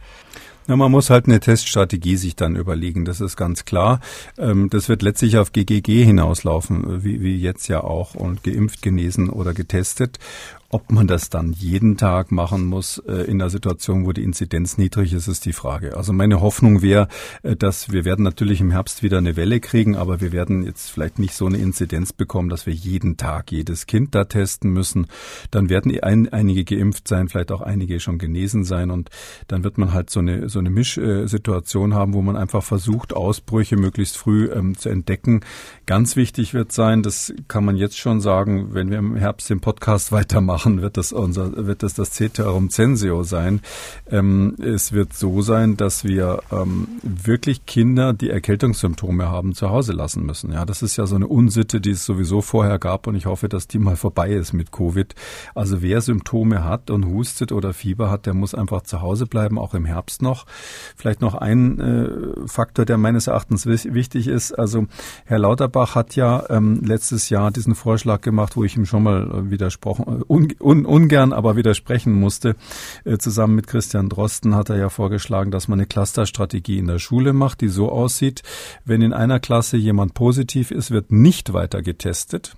Ja, man muss halt eine Teststrategie sich dann überlegen, das ist ganz klar. Ähm, das wird letztlich auf GGG hinauslaufen, wie, wie jetzt ja auch, und geimpft, genesen oder getestet. Ob man das dann jeden Tag machen muss äh, in einer Situation, wo die Inzidenz niedrig ist, ist die Frage. Also meine Hoffnung wäre, äh, dass wir werden natürlich im Herbst wieder eine Welle kriegen, aber wir werden jetzt vielleicht nicht so eine Inzidenz bekommen, dass wir jeden Tag jedes Kind da testen müssen. Dann werden ein, einige geimpft sein, vielleicht auch einige schon genesen sein und dann wird man halt so eine so eine Mischsituation haben, wo man einfach versucht, Ausbrüche möglichst früh ähm, zu entdecken. Ganz wichtig wird sein, das kann man jetzt schon sagen, wenn wir im Herbst den Podcast weitermachen machen, wird das unser, wird das das Ceterum Censeo sein. Ähm, es wird so sein, dass wir ähm, wirklich Kinder, die Erkältungssymptome haben, zu Hause lassen müssen. Ja, das ist ja so eine Unsitte, die es sowieso vorher gab und ich hoffe, dass die mal vorbei ist mit Covid. Also wer Symptome hat und hustet oder Fieber hat, der muss einfach zu Hause bleiben, auch im Herbst noch. Vielleicht noch ein äh, Faktor, der meines Erachtens wichtig ist. Also Herr Lauterbach hat ja ähm, letztes Jahr diesen Vorschlag gemacht, wo ich ihm schon mal äh, widersprochen, äh, un, ungern aber widersprechen musste. Äh, zusammen mit Christian Drosten hat er ja vorgeschlagen, dass man eine Clusterstrategie in der Schule macht, die so aussieht, wenn in einer Klasse jemand positiv ist, wird nicht weiter getestet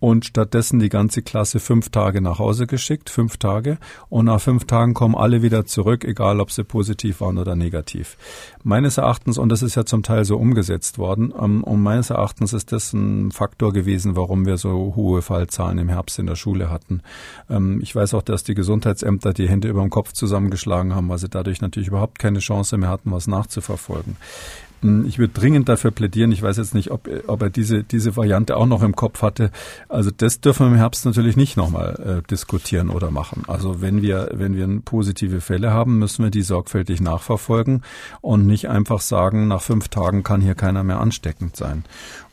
und stattdessen die ganze Klasse fünf Tage nach Hause geschickt, fünf Tage. Und nach fünf Tagen kommen alle wieder zurück, egal ob sie positiv waren oder negativ. Meines Erachtens, und das ist ja zum Teil so umgesetzt worden, ähm, und meines Erachtens ist das ein Faktor gewesen, warum wir so hohe Fallzahlen im Herbst in der Schule hatten. Ähm, ich weiß auch, dass die Gesundheitsämter die Hände über dem Kopf zusammengeschlagen haben, weil sie dadurch natürlich überhaupt keine Chance mehr hatten, was nachzuverfolgen. Ich würde dringend dafür plädieren. Ich weiß jetzt nicht, ob, ob er diese, diese Variante auch noch im Kopf hatte. Also das dürfen wir im Herbst natürlich nicht nochmal äh, diskutieren oder machen. Also wenn wir, wenn wir positive Fälle haben, müssen wir die sorgfältig nachverfolgen und nicht einfach sagen, nach fünf Tagen kann hier keiner mehr ansteckend sein.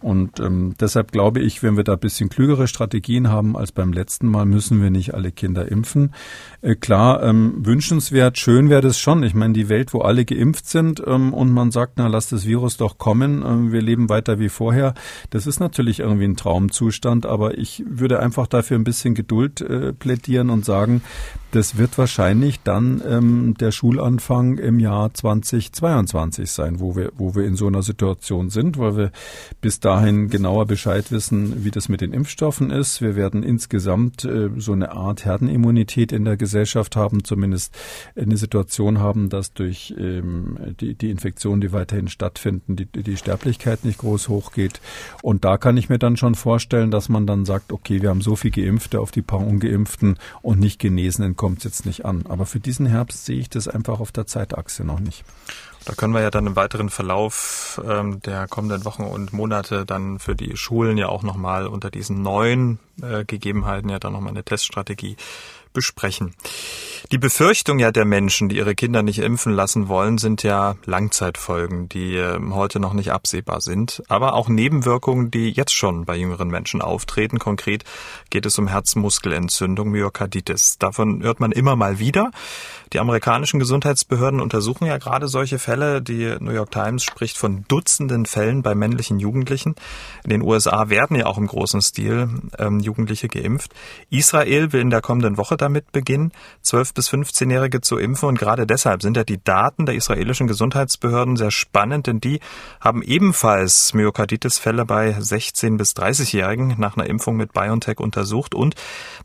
Und ähm, deshalb glaube ich, wenn wir da ein bisschen klügere Strategien haben als beim letzten Mal, müssen wir nicht alle Kinder impfen. Äh, klar, ähm, wünschenswert, schön wäre das schon. Ich meine, die Welt, wo alle geimpft sind ähm, und man sagt, na, lass das Virus doch kommen, ähm, wir leben weiter wie vorher. Das ist natürlich irgendwie ein Traumzustand, aber ich würde einfach dafür ein bisschen Geduld äh, plädieren und sagen, das wird wahrscheinlich dann ähm, der Schulanfang im Jahr 2022 sein, wo wir, wo wir in so einer Situation sind, weil wir bis dahin genauer Bescheid wissen, wie das mit den Impfstoffen ist. Wir werden insgesamt äh, so eine Art Herdenimmunität in der Gesellschaft haben, zumindest eine Situation haben, dass durch ähm, die, Infektionen, die weiterhin stattfinden, die, die Sterblichkeit nicht groß hochgeht. Und da kann ich mir dann schon vorstellen, dass man dann sagt, okay, wir haben so viel Geimpfte auf die paar Ungeimpften und nicht Genesenen kommt es jetzt nicht an. Aber für diesen Herbst sehe ich das einfach auf der Zeitachse noch nicht. Da können wir ja dann im weiteren Verlauf ähm, der kommenden Wochen und Monate dann für die Schulen ja auch nochmal unter diesen neuen äh, Gegebenheiten ja dann nochmal eine Teststrategie besprechen. Die Befürchtung ja der Menschen, die ihre Kinder nicht impfen lassen wollen, sind ja Langzeitfolgen, die ähm, heute noch nicht absehbar sind, aber auch Nebenwirkungen, die jetzt schon bei jüngeren Menschen auftreten. Konkret geht es um Herzmuskelentzündung, Myokarditis. Davon hört man immer mal wieder. Die amerikanischen Gesundheitsbehörden untersuchen ja gerade solche Fälle. Die New York Times spricht von Dutzenden Fällen bei männlichen Jugendlichen. In den USA werden ja auch im großen Stil ähm, Jugendliche geimpft. Israel will in der kommenden Woche damit beginnen, 12 bis 15-Jährige zu impfen. Und gerade deshalb sind ja die Daten der israelischen Gesundheitsbehörden sehr spannend, denn die haben ebenfalls Myokarditis-Fälle bei 16 bis 30-Jährigen nach einer Impfung mit BioNTech untersucht. Und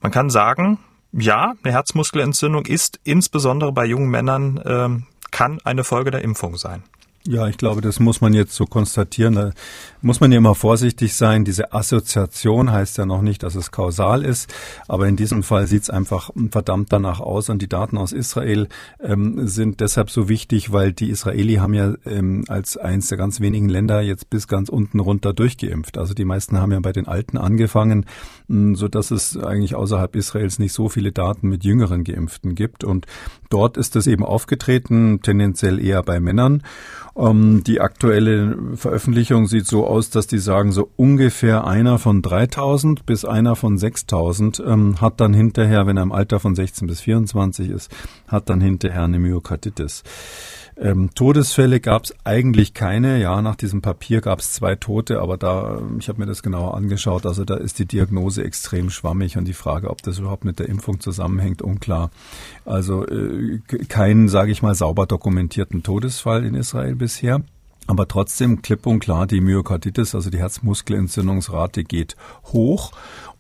man kann sagen, ja, eine Herzmuskelentzündung ist insbesondere bei jungen Männern, ähm, kann eine Folge der Impfung sein. Ja, ich glaube, das muss man jetzt so konstatieren. Da muss man ja immer vorsichtig sein. Diese Assoziation heißt ja noch nicht, dass es kausal ist, aber in diesem Fall sieht es einfach verdammt danach aus. Und die Daten aus Israel ähm, sind deshalb so wichtig, weil die Israeli haben ja ähm, als eins der ganz wenigen Länder jetzt bis ganz unten runter durchgeimpft. Also die meisten haben ja bei den Alten angefangen, mh, so dass es eigentlich außerhalb Israels nicht so viele Daten mit jüngeren Geimpften gibt. Und dort ist es eben aufgetreten, tendenziell eher bei Männern. Ähm, die aktuelle Veröffentlichung sieht so aus, dass die sagen, so ungefähr einer von 3000 bis einer von 6000 ähm, hat dann hinterher, wenn er im Alter von 16 bis 24 ist, hat dann hinterher eine Myokarditis. Ähm, Todesfälle gab es eigentlich keine. Ja, nach diesem Papier gab es zwei Tote, aber da, ich habe mir das genauer angeschaut, also da ist die Diagnose extrem schwammig und die Frage, ob das überhaupt mit der Impfung zusammenhängt, unklar. Also äh, keinen, sage ich mal, sauber dokumentierten Todesfall in Israel bisher. Aber trotzdem klipp und klar, die Myokarditis, also die Herzmuskelentzündungsrate geht hoch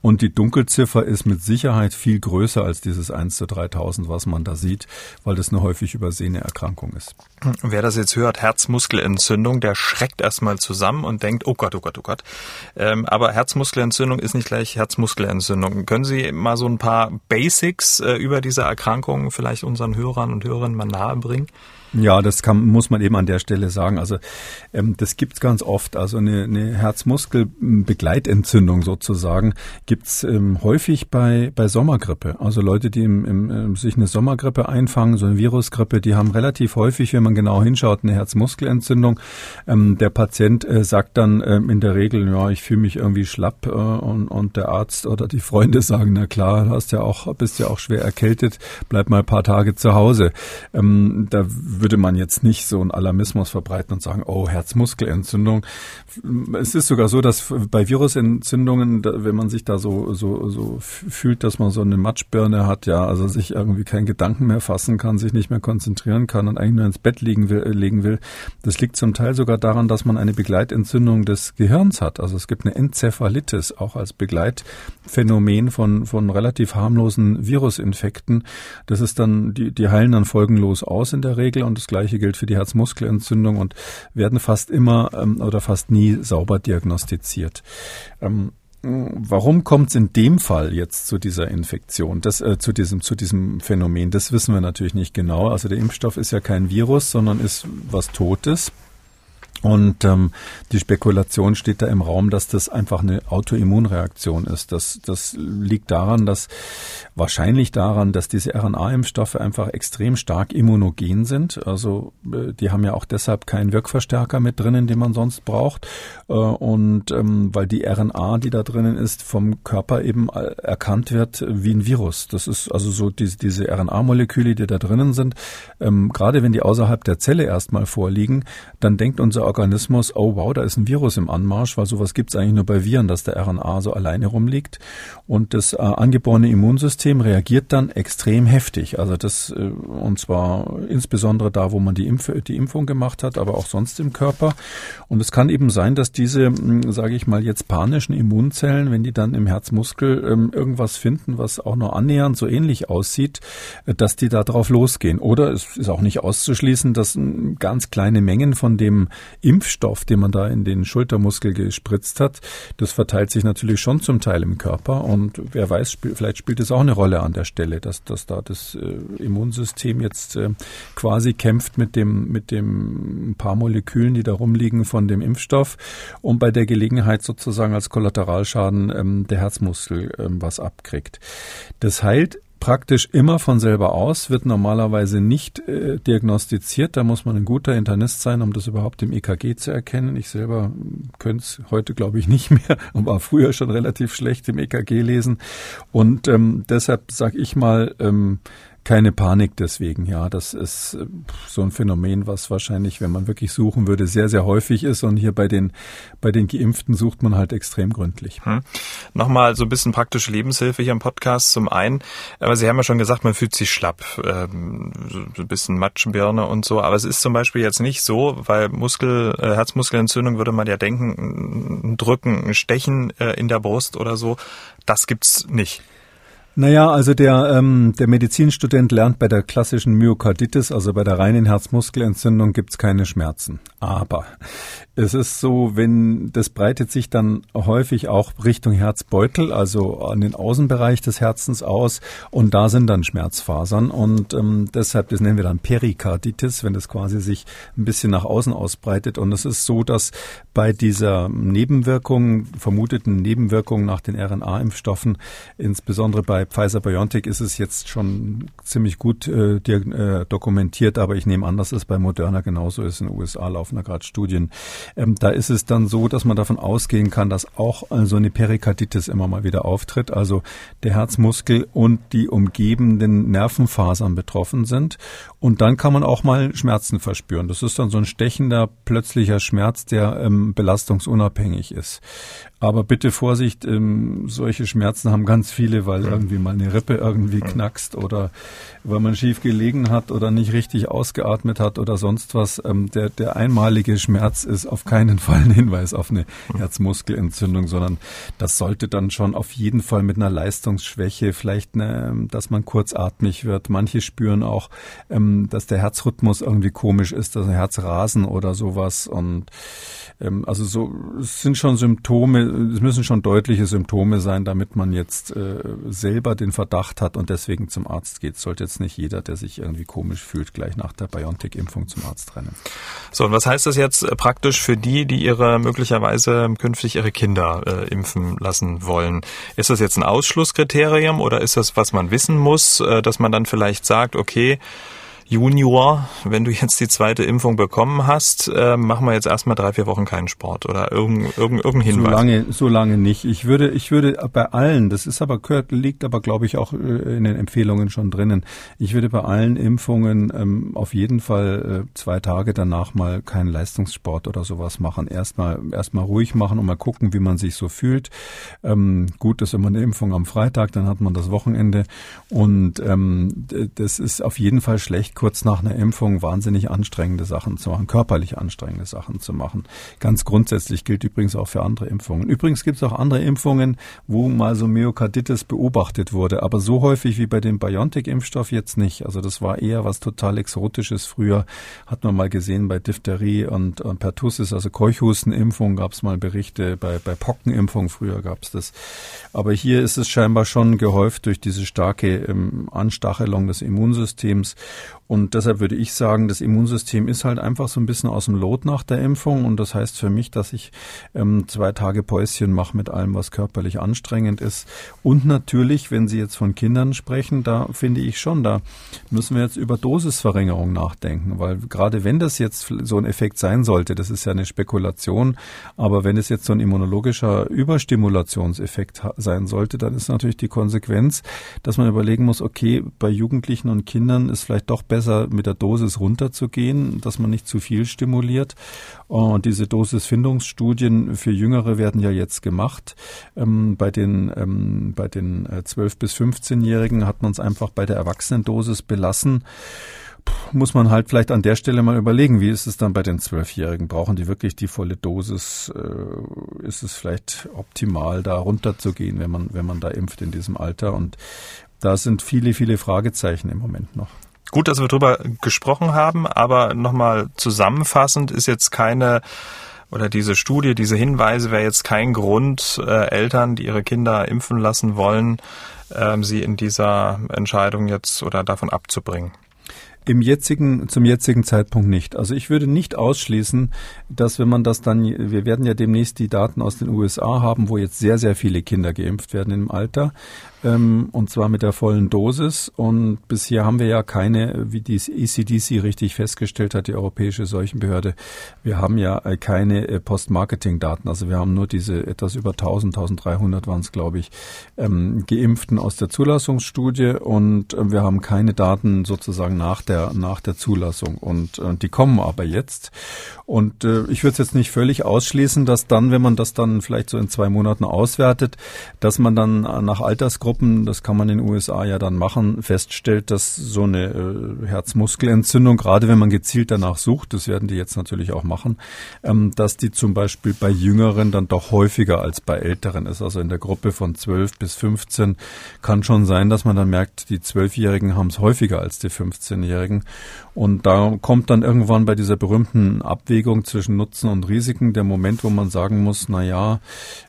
und die Dunkelziffer ist mit Sicherheit viel größer als dieses 1 zu 3000, was man da sieht, weil das eine häufig übersehene Erkrankung ist. Wer das jetzt hört, Herzmuskelentzündung, der schreckt erstmal zusammen und denkt, oh Gott, oh Gott, oh Gott. Ähm, aber Herzmuskelentzündung ist nicht gleich Herzmuskelentzündung. Können Sie mal so ein paar Basics äh, über diese Erkrankung vielleicht unseren Hörern und Hörerinnen mal nahebringen? Ja, das kann, muss man eben an der Stelle sagen. Also ähm, das gibt's ganz oft. Also eine, eine Herzmuskelbegleitentzündung sozusagen gibt's ähm, häufig bei, bei Sommergrippe. Also Leute, die im, im, ähm, sich eine Sommergrippe einfangen, so eine Virusgrippe, die haben relativ häufig, wenn man genau hinschaut, eine Herzmuskelentzündung. Ähm, der Patient äh, sagt dann ähm, in der Regel, ja, ich fühle mich irgendwie schlapp äh, und, und der Arzt oder die Freunde sagen, na klar, hast ja auch, bist ja auch schwer erkältet, bleib mal ein paar Tage zu Hause. Ähm, da würde man jetzt nicht so einen Alarmismus verbreiten und sagen, oh, Herzmuskelentzündung. Es ist sogar so, dass bei Virusentzündungen, wenn man sich da so, so, so fühlt, dass man so eine Matschbirne hat, ja, also sich irgendwie keinen Gedanken mehr fassen kann, sich nicht mehr konzentrieren kann und eigentlich nur ins Bett liegen will, äh, legen will. Das liegt zum Teil sogar daran, dass man eine Begleitentzündung des Gehirns hat. Also es gibt eine Enzephalitis auch als Begleitphänomen von, von relativ harmlosen Virusinfekten. Das ist dann, die, die heilen dann folgenlos aus in der Regel und das gleiche gilt für die Herzmuskelentzündung und werden fast immer ähm, oder fast nie sauber diagnostiziert. Ähm, Warum kommt es in dem Fall jetzt zu dieser Infektion, das, äh, zu, diesem, zu diesem Phänomen? Das wissen wir natürlich nicht genau. Also der Impfstoff ist ja kein Virus, sondern ist was Totes. Und ähm, die Spekulation steht da im Raum, dass das einfach eine Autoimmunreaktion ist. Das, das liegt daran, dass wahrscheinlich daran, dass diese RNA-Impfstoffe einfach extrem stark immunogen sind. Also äh, die haben ja auch deshalb keinen Wirkverstärker mit drinnen, den man sonst braucht. Äh, und ähm, weil die RNA, die da drinnen ist, vom Körper eben äh, erkannt wird wie ein Virus. Das ist also so diese, diese RNA-Moleküle, die da drinnen sind. Ähm, gerade wenn die außerhalb der Zelle erstmal vorliegen, dann denkt unser Organismus, oh wow, da ist ein Virus im Anmarsch, weil sowas gibt es eigentlich nur bei Viren, dass der RNA so alleine rumliegt. Und das äh, angeborene Immunsystem reagiert dann extrem heftig. Also das, äh, und zwar insbesondere da, wo man die, Impf die Impfung gemacht hat, aber auch sonst im Körper. Und es kann eben sein, dass diese, hm, sage ich mal, jetzt panischen Immunzellen, wenn die dann im Herzmuskel ähm, irgendwas finden, was auch nur annähernd so ähnlich aussieht, äh, dass die da drauf losgehen. Oder es ist auch nicht auszuschließen, dass hm, ganz kleine Mengen von dem Impfstoff, den man da in den Schultermuskel gespritzt hat, das verteilt sich natürlich schon zum Teil im Körper und wer weiß, spiel, vielleicht spielt es auch eine Rolle an der Stelle, dass, dass da das äh, Immunsystem jetzt äh, quasi kämpft mit dem, mit dem paar Molekülen, die da rumliegen von dem Impfstoff und bei der Gelegenheit sozusagen als Kollateralschaden ähm, der Herzmuskel ähm, was abkriegt. Das heilt praktisch immer von selber aus, wird normalerweise nicht äh, diagnostiziert. Da muss man ein guter Internist sein, um das überhaupt im EKG zu erkennen. Ich selber könnte es heute, glaube ich, nicht mehr, war früher schon relativ schlecht im EKG lesen. Und ähm, deshalb sage ich mal, ähm, keine Panik deswegen. Ja, das ist äh, so ein Phänomen, was wahrscheinlich, wenn man wirklich suchen würde, sehr, sehr häufig ist. Und hier bei den, bei den Geimpften sucht man halt extrem gründlich. Hm. Nochmal so ein bisschen praktische Lebenshilfe hier im Podcast zum einen. Aber Sie haben ja schon gesagt, man fühlt sich schlapp, ähm, so ein bisschen Matschbirne und so. Aber es ist zum Beispiel jetzt nicht so, weil Muskel, äh, Herzmuskelentzündung würde man ja denken, ein Drücken, ein Stechen äh, in der Brust oder so. Das gibt's nicht. Naja, also der, ähm, der Medizinstudent lernt bei der klassischen Myokarditis, also bei der reinen Herzmuskelentzündung, gibt's keine Schmerzen. Aber es ist so, wenn das breitet sich dann häufig auch Richtung Herzbeutel, also an den Außenbereich des Herzens aus und da sind dann Schmerzfasern und ähm, deshalb, das nennen wir dann Perikarditis, wenn das quasi sich ein bisschen nach außen ausbreitet und es ist so, dass bei dieser Nebenwirkung, vermuteten Nebenwirkung nach den RNA-Impfstoffen, insbesondere bei Pfizer-BioNTech ist es jetzt schon ziemlich gut äh, äh, dokumentiert, aber ich nehme an, dass es bei Moderna genauso ist. In den USA laufen da gerade Studien. Ähm, da ist es dann so, dass man davon ausgehen kann, dass auch so also eine Perikarditis immer mal wieder auftritt, also der Herzmuskel und die umgebenden Nervenfasern betroffen sind. Und dann kann man auch mal Schmerzen verspüren. Das ist dann so ein stechender, plötzlicher Schmerz, der ähm, belastungsunabhängig ist. Aber bitte Vorsicht, ähm, solche Schmerzen haben ganz viele, weil irgendwie mal eine Rippe irgendwie knackst oder weil man schief gelegen hat oder nicht richtig ausgeatmet hat oder sonst was. Ähm, der, der einmalige Schmerz ist auf keinen Fall ein Hinweis auf eine Herzmuskelentzündung, sondern das sollte dann schon auf jeden Fall mit einer Leistungsschwäche, vielleicht, eine, dass man kurzatmig wird. Manche spüren auch, ähm, dass der Herzrhythmus irgendwie komisch ist, dass ein Herzrasen oder sowas und ähm, also so es sind schon Symptome, es müssen schon deutliche Symptome sein, damit man jetzt äh, selber den Verdacht hat und deswegen zum Arzt geht. Sollte jetzt nicht jeder, der sich irgendwie komisch fühlt, gleich nach der BioNTech-Impfung zum Arzt rennen. So, und was heißt das jetzt äh, praktisch für die, die ihre möglicherweise künftig ihre Kinder äh, impfen lassen wollen? Ist das jetzt ein Ausschlusskriterium oder ist das, was man wissen muss, äh, dass man dann vielleicht sagt, okay, Junior, wenn du jetzt die zweite Impfung bekommen hast, äh, machen wir jetzt erstmal drei, vier Wochen keinen Sport oder irgendein, irgendein, Hinweis? So lange, so lange nicht. Ich würde, ich würde bei allen, das ist aber, gehört, liegt aber glaube ich auch äh, in den Empfehlungen schon drinnen. Ich würde bei allen Impfungen ähm, auf jeden Fall äh, zwei Tage danach mal keinen Leistungssport oder sowas machen. Erstmal, erstmal ruhig machen und mal gucken, wie man sich so fühlt. Ähm, gut ist immer eine Impfung am Freitag, dann hat man das Wochenende und ähm, das ist auf jeden Fall schlecht kurz nach einer Impfung wahnsinnig anstrengende Sachen zu machen, körperlich anstrengende Sachen zu machen. Ganz grundsätzlich gilt übrigens auch für andere Impfungen. Übrigens gibt es auch andere Impfungen, wo mal so Myokarditis beobachtet wurde, aber so häufig wie bei dem BioNTech-Impfstoff jetzt nicht. Also das war eher was total Exotisches. Früher hat man mal gesehen bei Diphtherie und, und Pertussis, also Keuchhustenimpfung, gab es mal Berichte. Bei, bei Pockenimpfung früher gab es das. Aber hier ist es scheinbar schon gehäuft durch diese starke ähm, Anstachelung des Immunsystems. Und deshalb würde ich sagen, das Immunsystem ist halt einfach so ein bisschen aus dem Lot nach der Impfung. Und das heißt für mich, dass ich ähm, zwei Tage Päuschen mache mit allem, was körperlich anstrengend ist. Und natürlich, wenn Sie jetzt von Kindern sprechen, da finde ich schon, da müssen wir jetzt über Dosisverringerung nachdenken. Weil gerade wenn das jetzt so ein Effekt sein sollte, das ist ja eine Spekulation, aber wenn es jetzt so ein immunologischer Überstimulationseffekt sein sollte, dann ist natürlich die Konsequenz, dass man überlegen muss, okay, bei Jugendlichen und Kindern ist vielleicht doch besser, besser mit der Dosis runterzugehen, dass man nicht zu viel stimuliert. Und diese Dosisfindungsstudien für Jüngere werden ja jetzt gemacht. Ähm, bei den, ähm, bei den 12- äh, bis 15-Jährigen hat man es einfach bei der Erwachsenendosis belassen muss man halt vielleicht an der Stelle mal überlegen, wie ist es dann bei den Zwölfjährigen? Brauchen die wirklich die volle Dosis? Äh, ist es vielleicht optimal, da runterzugehen, wenn man, wenn man da impft in diesem Alter? Und da sind viele, viele Fragezeichen im Moment noch. Gut, dass wir drüber gesprochen haben, aber nochmal zusammenfassend ist jetzt keine oder diese Studie, diese Hinweise wäre jetzt kein Grund, äh, Eltern, die ihre Kinder impfen lassen wollen, äh, sie in dieser Entscheidung jetzt oder davon abzubringen. Im jetzigen, zum jetzigen Zeitpunkt nicht. Also ich würde nicht ausschließen, dass wenn man das dann, wir werden ja demnächst die Daten aus den USA haben, wo jetzt sehr, sehr viele Kinder geimpft werden im Alter. Ähm, und zwar mit der vollen Dosis. Und bisher haben wir ja keine, wie die ECDC richtig festgestellt hat, die Europäische Seuchenbehörde, wir haben ja äh, keine äh, Post-Marketing-Daten. Also wir haben nur diese etwas über 1000, 1300 waren es, glaube ich, ähm, Geimpften aus der Zulassungsstudie und äh, wir haben keine Daten sozusagen nach der, nach der Zulassung. Und äh, die kommen aber jetzt. Und äh, ich würde es jetzt nicht völlig ausschließen, dass dann, wenn man das dann vielleicht so in zwei Monaten auswertet, dass man dann nach Altersgruppen, das kann man in den USA ja dann machen, feststellt, dass so eine äh, Herzmuskelentzündung, gerade wenn man gezielt danach sucht, das werden die jetzt natürlich auch machen, ähm, dass die zum Beispiel bei Jüngeren dann doch häufiger als bei Älteren ist. Also in der Gruppe von 12 bis 15 kann schon sein, dass man dann merkt, die Zwölfjährigen haben es häufiger als die 15-Jährigen. Und da kommt dann irgendwann bei dieser berühmten Abwägung zwischen Nutzen und Risiken der Moment, wo man sagen muss, na ja,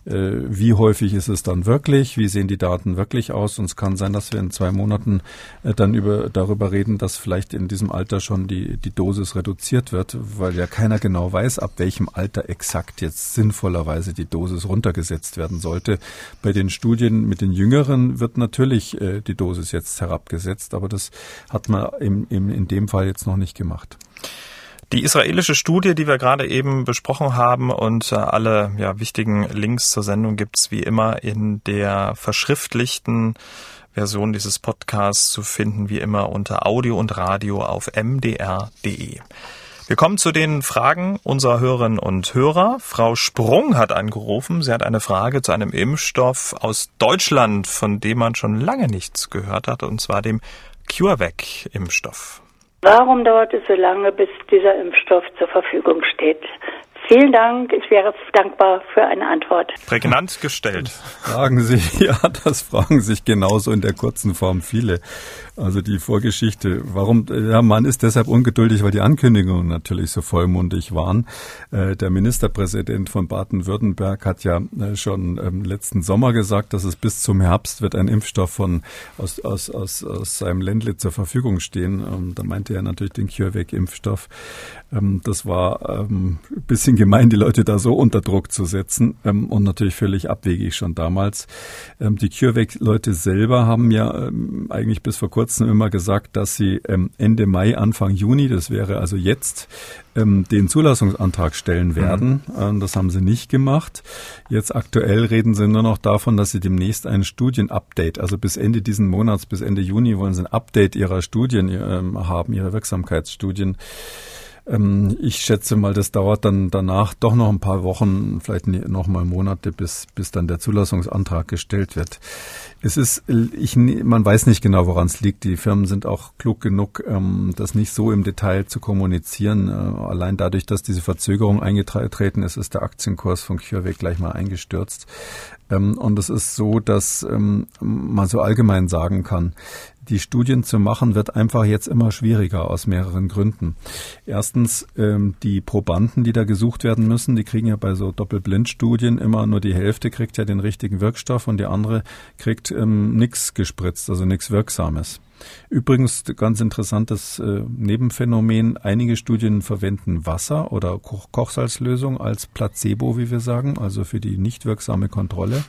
äh, wie häufig ist es dann wirklich? Wie sehen die Daten wirklich aus? Und es kann sein, dass wir in zwei Monaten äh, dann über, darüber reden, dass vielleicht in diesem Alter schon die, die Dosis reduziert wird, weil ja keiner genau weiß, ab welchem Alter exakt jetzt sinnvollerweise die Dosis runtergesetzt werden sollte. Bei den Studien mit den Jüngeren wird natürlich äh, die Dosis jetzt herabgesetzt, aber das hat man im, im, in dem Fall jetzt noch nicht gemacht. Die israelische Studie, die wir gerade eben besprochen haben und äh, alle ja, wichtigen Links zur Sendung gibt's wie immer in der verschriftlichten Version dieses Podcasts zu finden, wie immer unter Audio und Radio auf mdr.de. Wir kommen zu den Fragen unserer Hörerinnen und Hörer. Frau Sprung hat angerufen. Sie hat eine Frage zu einem Impfstoff aus Deutschland, von dem man schon lange nichts gehört hat, und zwar dem CureVac-Impfstoff. Warum dauert es so lange, bis dieser Impfstoff zur Verfügung steht? Vielen Dank. Ich wäre dankbar für eine Antwort. Prägnant gestellt. Fragen Sie, ja, das fragen sich genauso in der kurzen Form viele. Also die Vorgeschichte. Warum? Ja, man ist deshalb ungeduldig, weil die Ankündigungen natürlich so vollmundig waren. Äh, der Ministerpräsident von Baden-Württemberg hat ja äh, schon ähm, letzten Sommer gesagt, dass es bis zum Herbst wird ein Impfstoff von aus, aus, aus, aus seinem Ländle zur Verfügung stehen. Ähm, da meinte er natürlich den CureVac-Impfstoff. Ähm, das war ein bisschen gemein, die Leute da so unter Druck zu setzen und natürlich völlig abwegig schon damals. Die CureVac-Leute selber haben ja eigentlich bis vor kurzem kurzem immer gesagt, dass sie ähm, Ende Mai, Anfang Juni, das wäre also jetzt, ähm, den Zulassungsantrag stellen mhm. werden. Mhm. das haben sie nicht gemacht. Jetzt aktuell reden sie nur noch davon, dass sie demnächst ein Studienupdate, also bis Ende diesen Monats, bis Ende Juni wollen sie ein Update ihrer Studien ähm, haben, ihrer Wirksamkeitsstudien. Ähm, ich schätze mal, das dauert dann danach doch noch ein paar Wochen, vielleicht noch mal Monate, bis, bis dann der Zulassungsantrag gestellt wird. Es ist, ich, man weiß nicht genau, woran es liegt. Die Firmen sind auch klug genug, ähm, das nicht so im Detail zu kommunizieren. Äh, allein dadurch, dass diese Verzögerung eingetreten ist, ist der Aktienkurs von CureVac gleich mal eingestürzt. Ähm, und es ist so, dass ähm, man so allgemein sagen kann, die Studien zu machen, wird einfach jetzt immer schwieriger aus mehreren Gründen. Erstens, ähm, die Probanden, die da gesucht werden müssen, die kriegen ja bei so Doppelblindstudien immer nur die Hälfte kriegt ja den richtigen Wirkstoff und die andere kriegt ähm, nichts gespritzt, also nichts Wirksames. Übrigens ganz interessantes äh, Nebenphänomen. Einige Studien verwenden Wasser oder Koch Kochsalzlösung als Placebo, wie wir sagen, also für die nicht wirksame Kontrolle.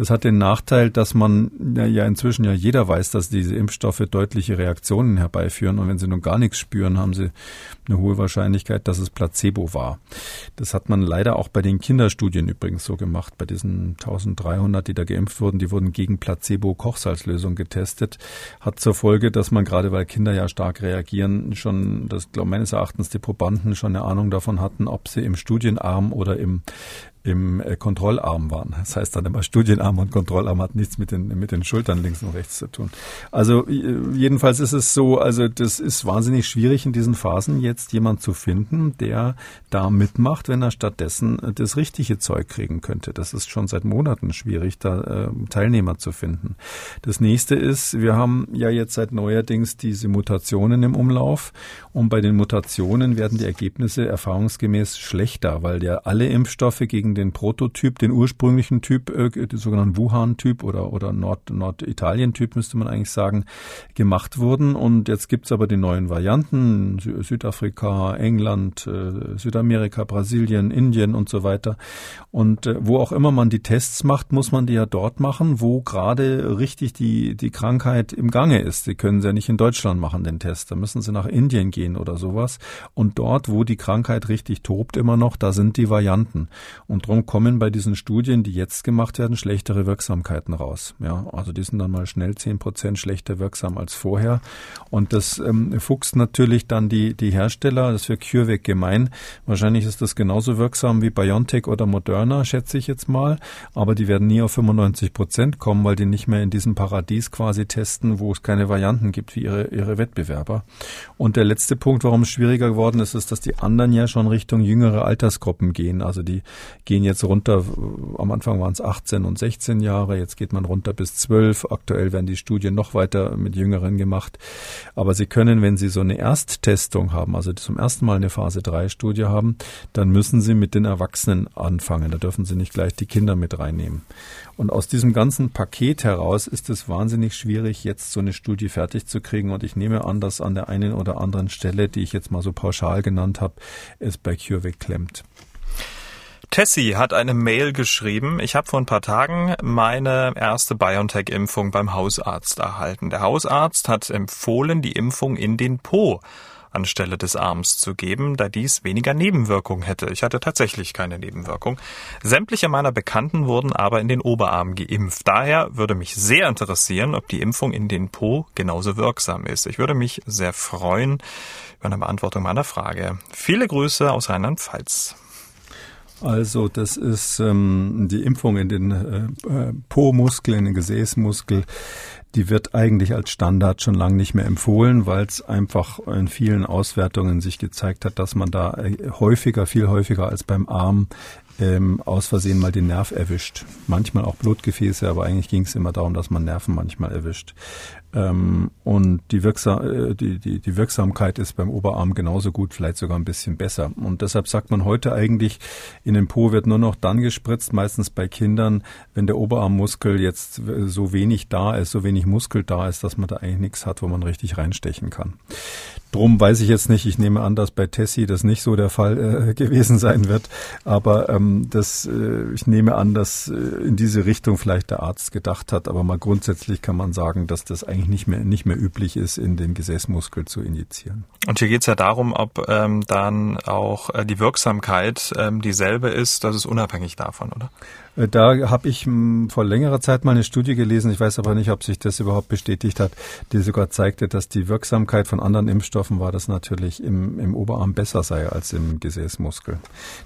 Das hat den Nachteil, dass man ja inzwischen ja jeder weiß, dass diese Impfstoffe deutliche Reaktionen herbeiführen. Und wenn sie nun gar nichts spüren, haben sie eine hohe Wahrscheinlichkeit, dass es Placebo war. Das hat man leider auch bei den Kinderstudien übrigens so gemacht. Bei diesen 1300, die da geimpft wurden, die wurden gegen Placebo-Kochsalzlösung getestet. Hat zur Folge, dass man gerade, weil Kinder ja stark reagieren, schon, das glaube meines Erachtens die Probanden schon eine Ahnung davon hatten, ob sie im Studienarm oder im im äh, Kontrollarm waren. Das heißt dann immer Studienarm und Kontrollarm hat nichts mit den, mit den Schultern links und rechts zu tun. Also jedenfalls ist es so, also das ist wahnsinnig schwierig in diesen Phasen jetzt jemand zu finden, der da mitmacht, wenn er stattdessen äh, das richtige Zeug kriegen könnte. Das ist schon seit Monaten schwierig, da äh, Teilnehmer zu finden. Das nächste ist, wir haben ja jetzt seit neuerdings diese Mutationen im Umlauf und bei den Mutationen werden die Ergebnisse erfahrungsgemäß schlechter, weil ja alle Impfstoffe gegen gegen den Prototyp, den ursprünglichen Typ, äh, den sogenannten Wuhan-Typ oder, oder Nord, Norditalien-Typ müsste man eigentlich sagen, gemacht wurden. Und jetzt gibt's aber die neuen Varianten, Sü Südafrika, England, äh, Südamerika, Brasilien, Indien und so weiter. Und äh, wo auch immer man die Tests macht, muss man die ja dort machen, wo gerade richtig die, die Krankheit im Gange ist. Sie können sie ja nicht in Deutschland machen, den Test. Da müssen sie nach Indien gehen oder sowas. Und dort, wo die Krankheit richtig tobt immer noch, da sind die Varianten. Und darum kommen bei diesen Studien, die jetzt gemacht werden, schlechtere Wirksamkeiten raus. Ja, also die sind dann mal schnell zehn Prozent schlechter wirksam als vorher. Und das ähm, fuchst natürlich dann die, die Hersteller, das für CureVac gemein. Wahrscheinlich ist das genauso wirksam wie BioNTech oder Moderna, schätze ich jetzt mal. Aber die werden nie auf 95 Prozent kommen, weil die nicht mehr in diesem Paradies quasi testen, wo es keine Varianten gibt wie ihre, ihre Wettbewerber. Und der letzte Punkt, warum es schwieriger geworden ist, ist, dass die anderen ja schon Richtung jüngere Altersgruppen gehen. Also die gehen jetzt runter, am Anfang waren es 18 und 16 Jahre, jetzt geht man runter bis 12. Aktuell werden die Studien noch weiter mit Jüngeren gemacht. Aber sie können, wenn sie so eine Ersttestung haben, also zum ersten Mal eine Phase 3 Studie haben, dann müssen sie mit den Erwachsenen anfangen. Da dürfen sie nicht gleich die Kinder mit reinnehmen. Und aus diesem ganzen Paket heraus ist es wahnsinnig schwierig, jetzt so eine Studie fertig zu kriegen. Und ich nehme an, dass an der einen oder anderen Stelle, die ich jetzt mal so pauschal genannt habe, es bei CureVac klemmt. Tessie hat eine Mail geschrieben. Ich habe vor ein paar Tagen meine erste BioNTech-Impfung beim Hausarzt erhalten. Der Hausarzt hat empfohlen, die Impfung in den Po anstelle des Arms zu geben, da dies weniger Nebenwirkungen hätte. Ich hatte tatsächlich keine Nebenwirkung. Sämtliche meiner Bekannten wurden aber in den Oberarm geimpft. Daher würde mich sehr interessieren, ob die Impfung in den Po genauso wirksam ist. Ich würde mich sehr freuen über eine Beantwortung meiner Frage. Viele Grüße aus Rheinland-Pfalz. Also das ist ähm, die Impfung in den äh, äh, Po-Muskel, in den Gesäßmuskel. Die wird eigentlich als Standard schon lange nicht mehr empfohlen, weil es einfach in vielen Auswertungen sich gezeigt hat, dass man da äh, häufiger, viel häufiger als beim Arm ähm, aus Versehen mal den Nerv erwischt. Manchmal auch Blutgefäße, aber eigentlich ging es immer darum, dass man Nerven manchmal erwischt. Ähm, und die, Wirksam äh, die, die, die Wirksamkeit ist beim Oberarm genauso gut, vielleicht sogar ein bisschen besser. Und deshalb sagt man heute eigentlich, in den Po wird nur noch dann gespritzt, meistens bei Kindern, wenn der Oberarmmuskel jetzt so wenig da ist, so wenig Muskel da ist, dass man da eigentlich nichts hat, wo man richtig reinstechen kann. Drum weiß ich jetzt nicht. Ich nehme an, dass bei Tessie das nicht so der Fall äh, gewesen sein wird. Aber ähm, das, äh, ich nehme an, dass äh, in diese Richtung vielleicht der Arzt gedacht hat. Aber mal grundsätzlich kann man sagen, dass das eigentlich nicht mehr nicht mehr üblich ist, in den Gesäßmuskel zu injizieren. Und hier geht es ja darum, ob ähm, dann auch äh, die Wirksamkeit ähm, dieselbe ist. Das ist unabhängig davon, oder? Äh, da habe ich hm, vor längerer Zeit mal eine Studie gelesen, ich weiß aber nicht, ob sich das überhaupt bestätigt hat, die sogar zeigte, dass die Wirksamkeit von anderen Impfstoffen war, dass natürlich im, im Oberarm besser sei als im Gesäßmuskel.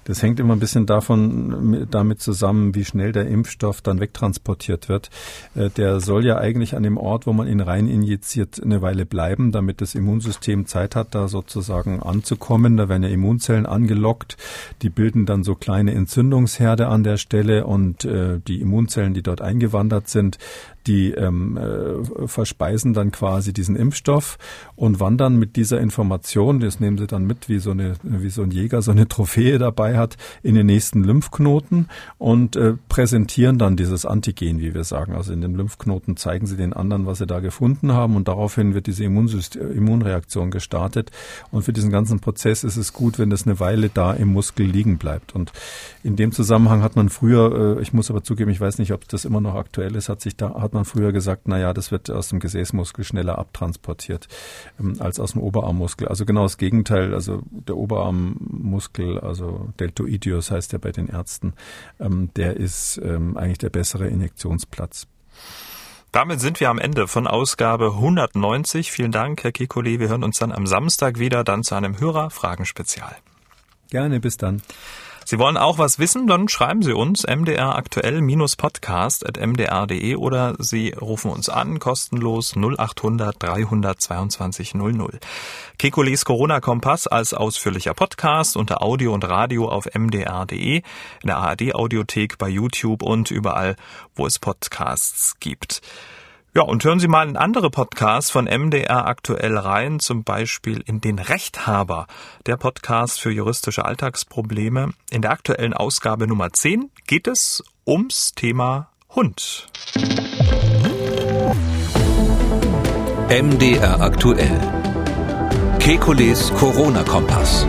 Das hängt immer ein bisschen davon damit zusammen, wie schnell der Impfstoff dann wegtransportiert wird. Äh, der soll ja eigentlich an dem Ort, wo man ihn rein injiziert, eine Weile bleiben, damit das Immunsystem Zeit hat, da sozusagen anzukommen. Da werden ja Immunzellen angelockt, die bilden dann so kleine Entzündungsherde an der Stelle und äh, die Immunzellen, die dort eingewandert sind, die ähm, äh, verspeisen dann quasi diesen Impfstoff und wandern mit dieser Information, das nehmen sie dann mit, wie so eine, wie so ein Jäger so eine Trophäe dabei hat, in den nächsten Lymphknoten und äh, präsentieren dann dieses Antigen, wie wir sagen. Also in den Lymphknoten zeigen sie den anderen, was sie da gefunden haben und daraufhin wird diese Immunsystem, Immunreaktion gestartet. Und für diesen ganzen Prozess ist es gut, wenn das eine Weile da im Muskel liegen bleibt. Und in dem Zusammenhang hat man früher, äh, ich muss aber zugeben, ich weiß nicht, ob das immer noch aktuell ist, hat sich da, hat man früher gesagt, na ja, das wird aus dem Gesäßmuskel schneller abtransportiert ähm, als aus dem Oberarmmuskel. Also genau das Gegenteil. Also der Oberarmmuskel, also Deltoideus heißt der bei den Ärzten, ähm, der ist ähm, eigentlich der bessere Injektionsplatz. Damit sind wir am Ende von Ausgabe 190. Vielen Dank, Herr Kikoli. Wir hören uns dann am Samstag wieder, dann zu einem Hörer-Fragen-Spezial. Gerne, bis dann. Sie wollen auch was wissen, dann schreiben Sie uns mdr aktuell-podcast at mdr.de oder Sie rufen uns an, kostenlos 0800 322 00. Kekules Corona-Kompass als ausführlicher Podcast unter Audio und Radio auf mdr.de, in der ARD-Audiothek, bei YouTube und überall, wo es Podcasts gibt. Ja, und hören Sie mal in andere Podcasts von MDR aktuell rein, zum Beispiel in den Rechthaber, der Podcast für juristische Alltagsprobleme. In der aktuellen Ausgabe Nummer 10 geht es ums Thema Hund. MDR aktuell. Kekules Corona-Kompass.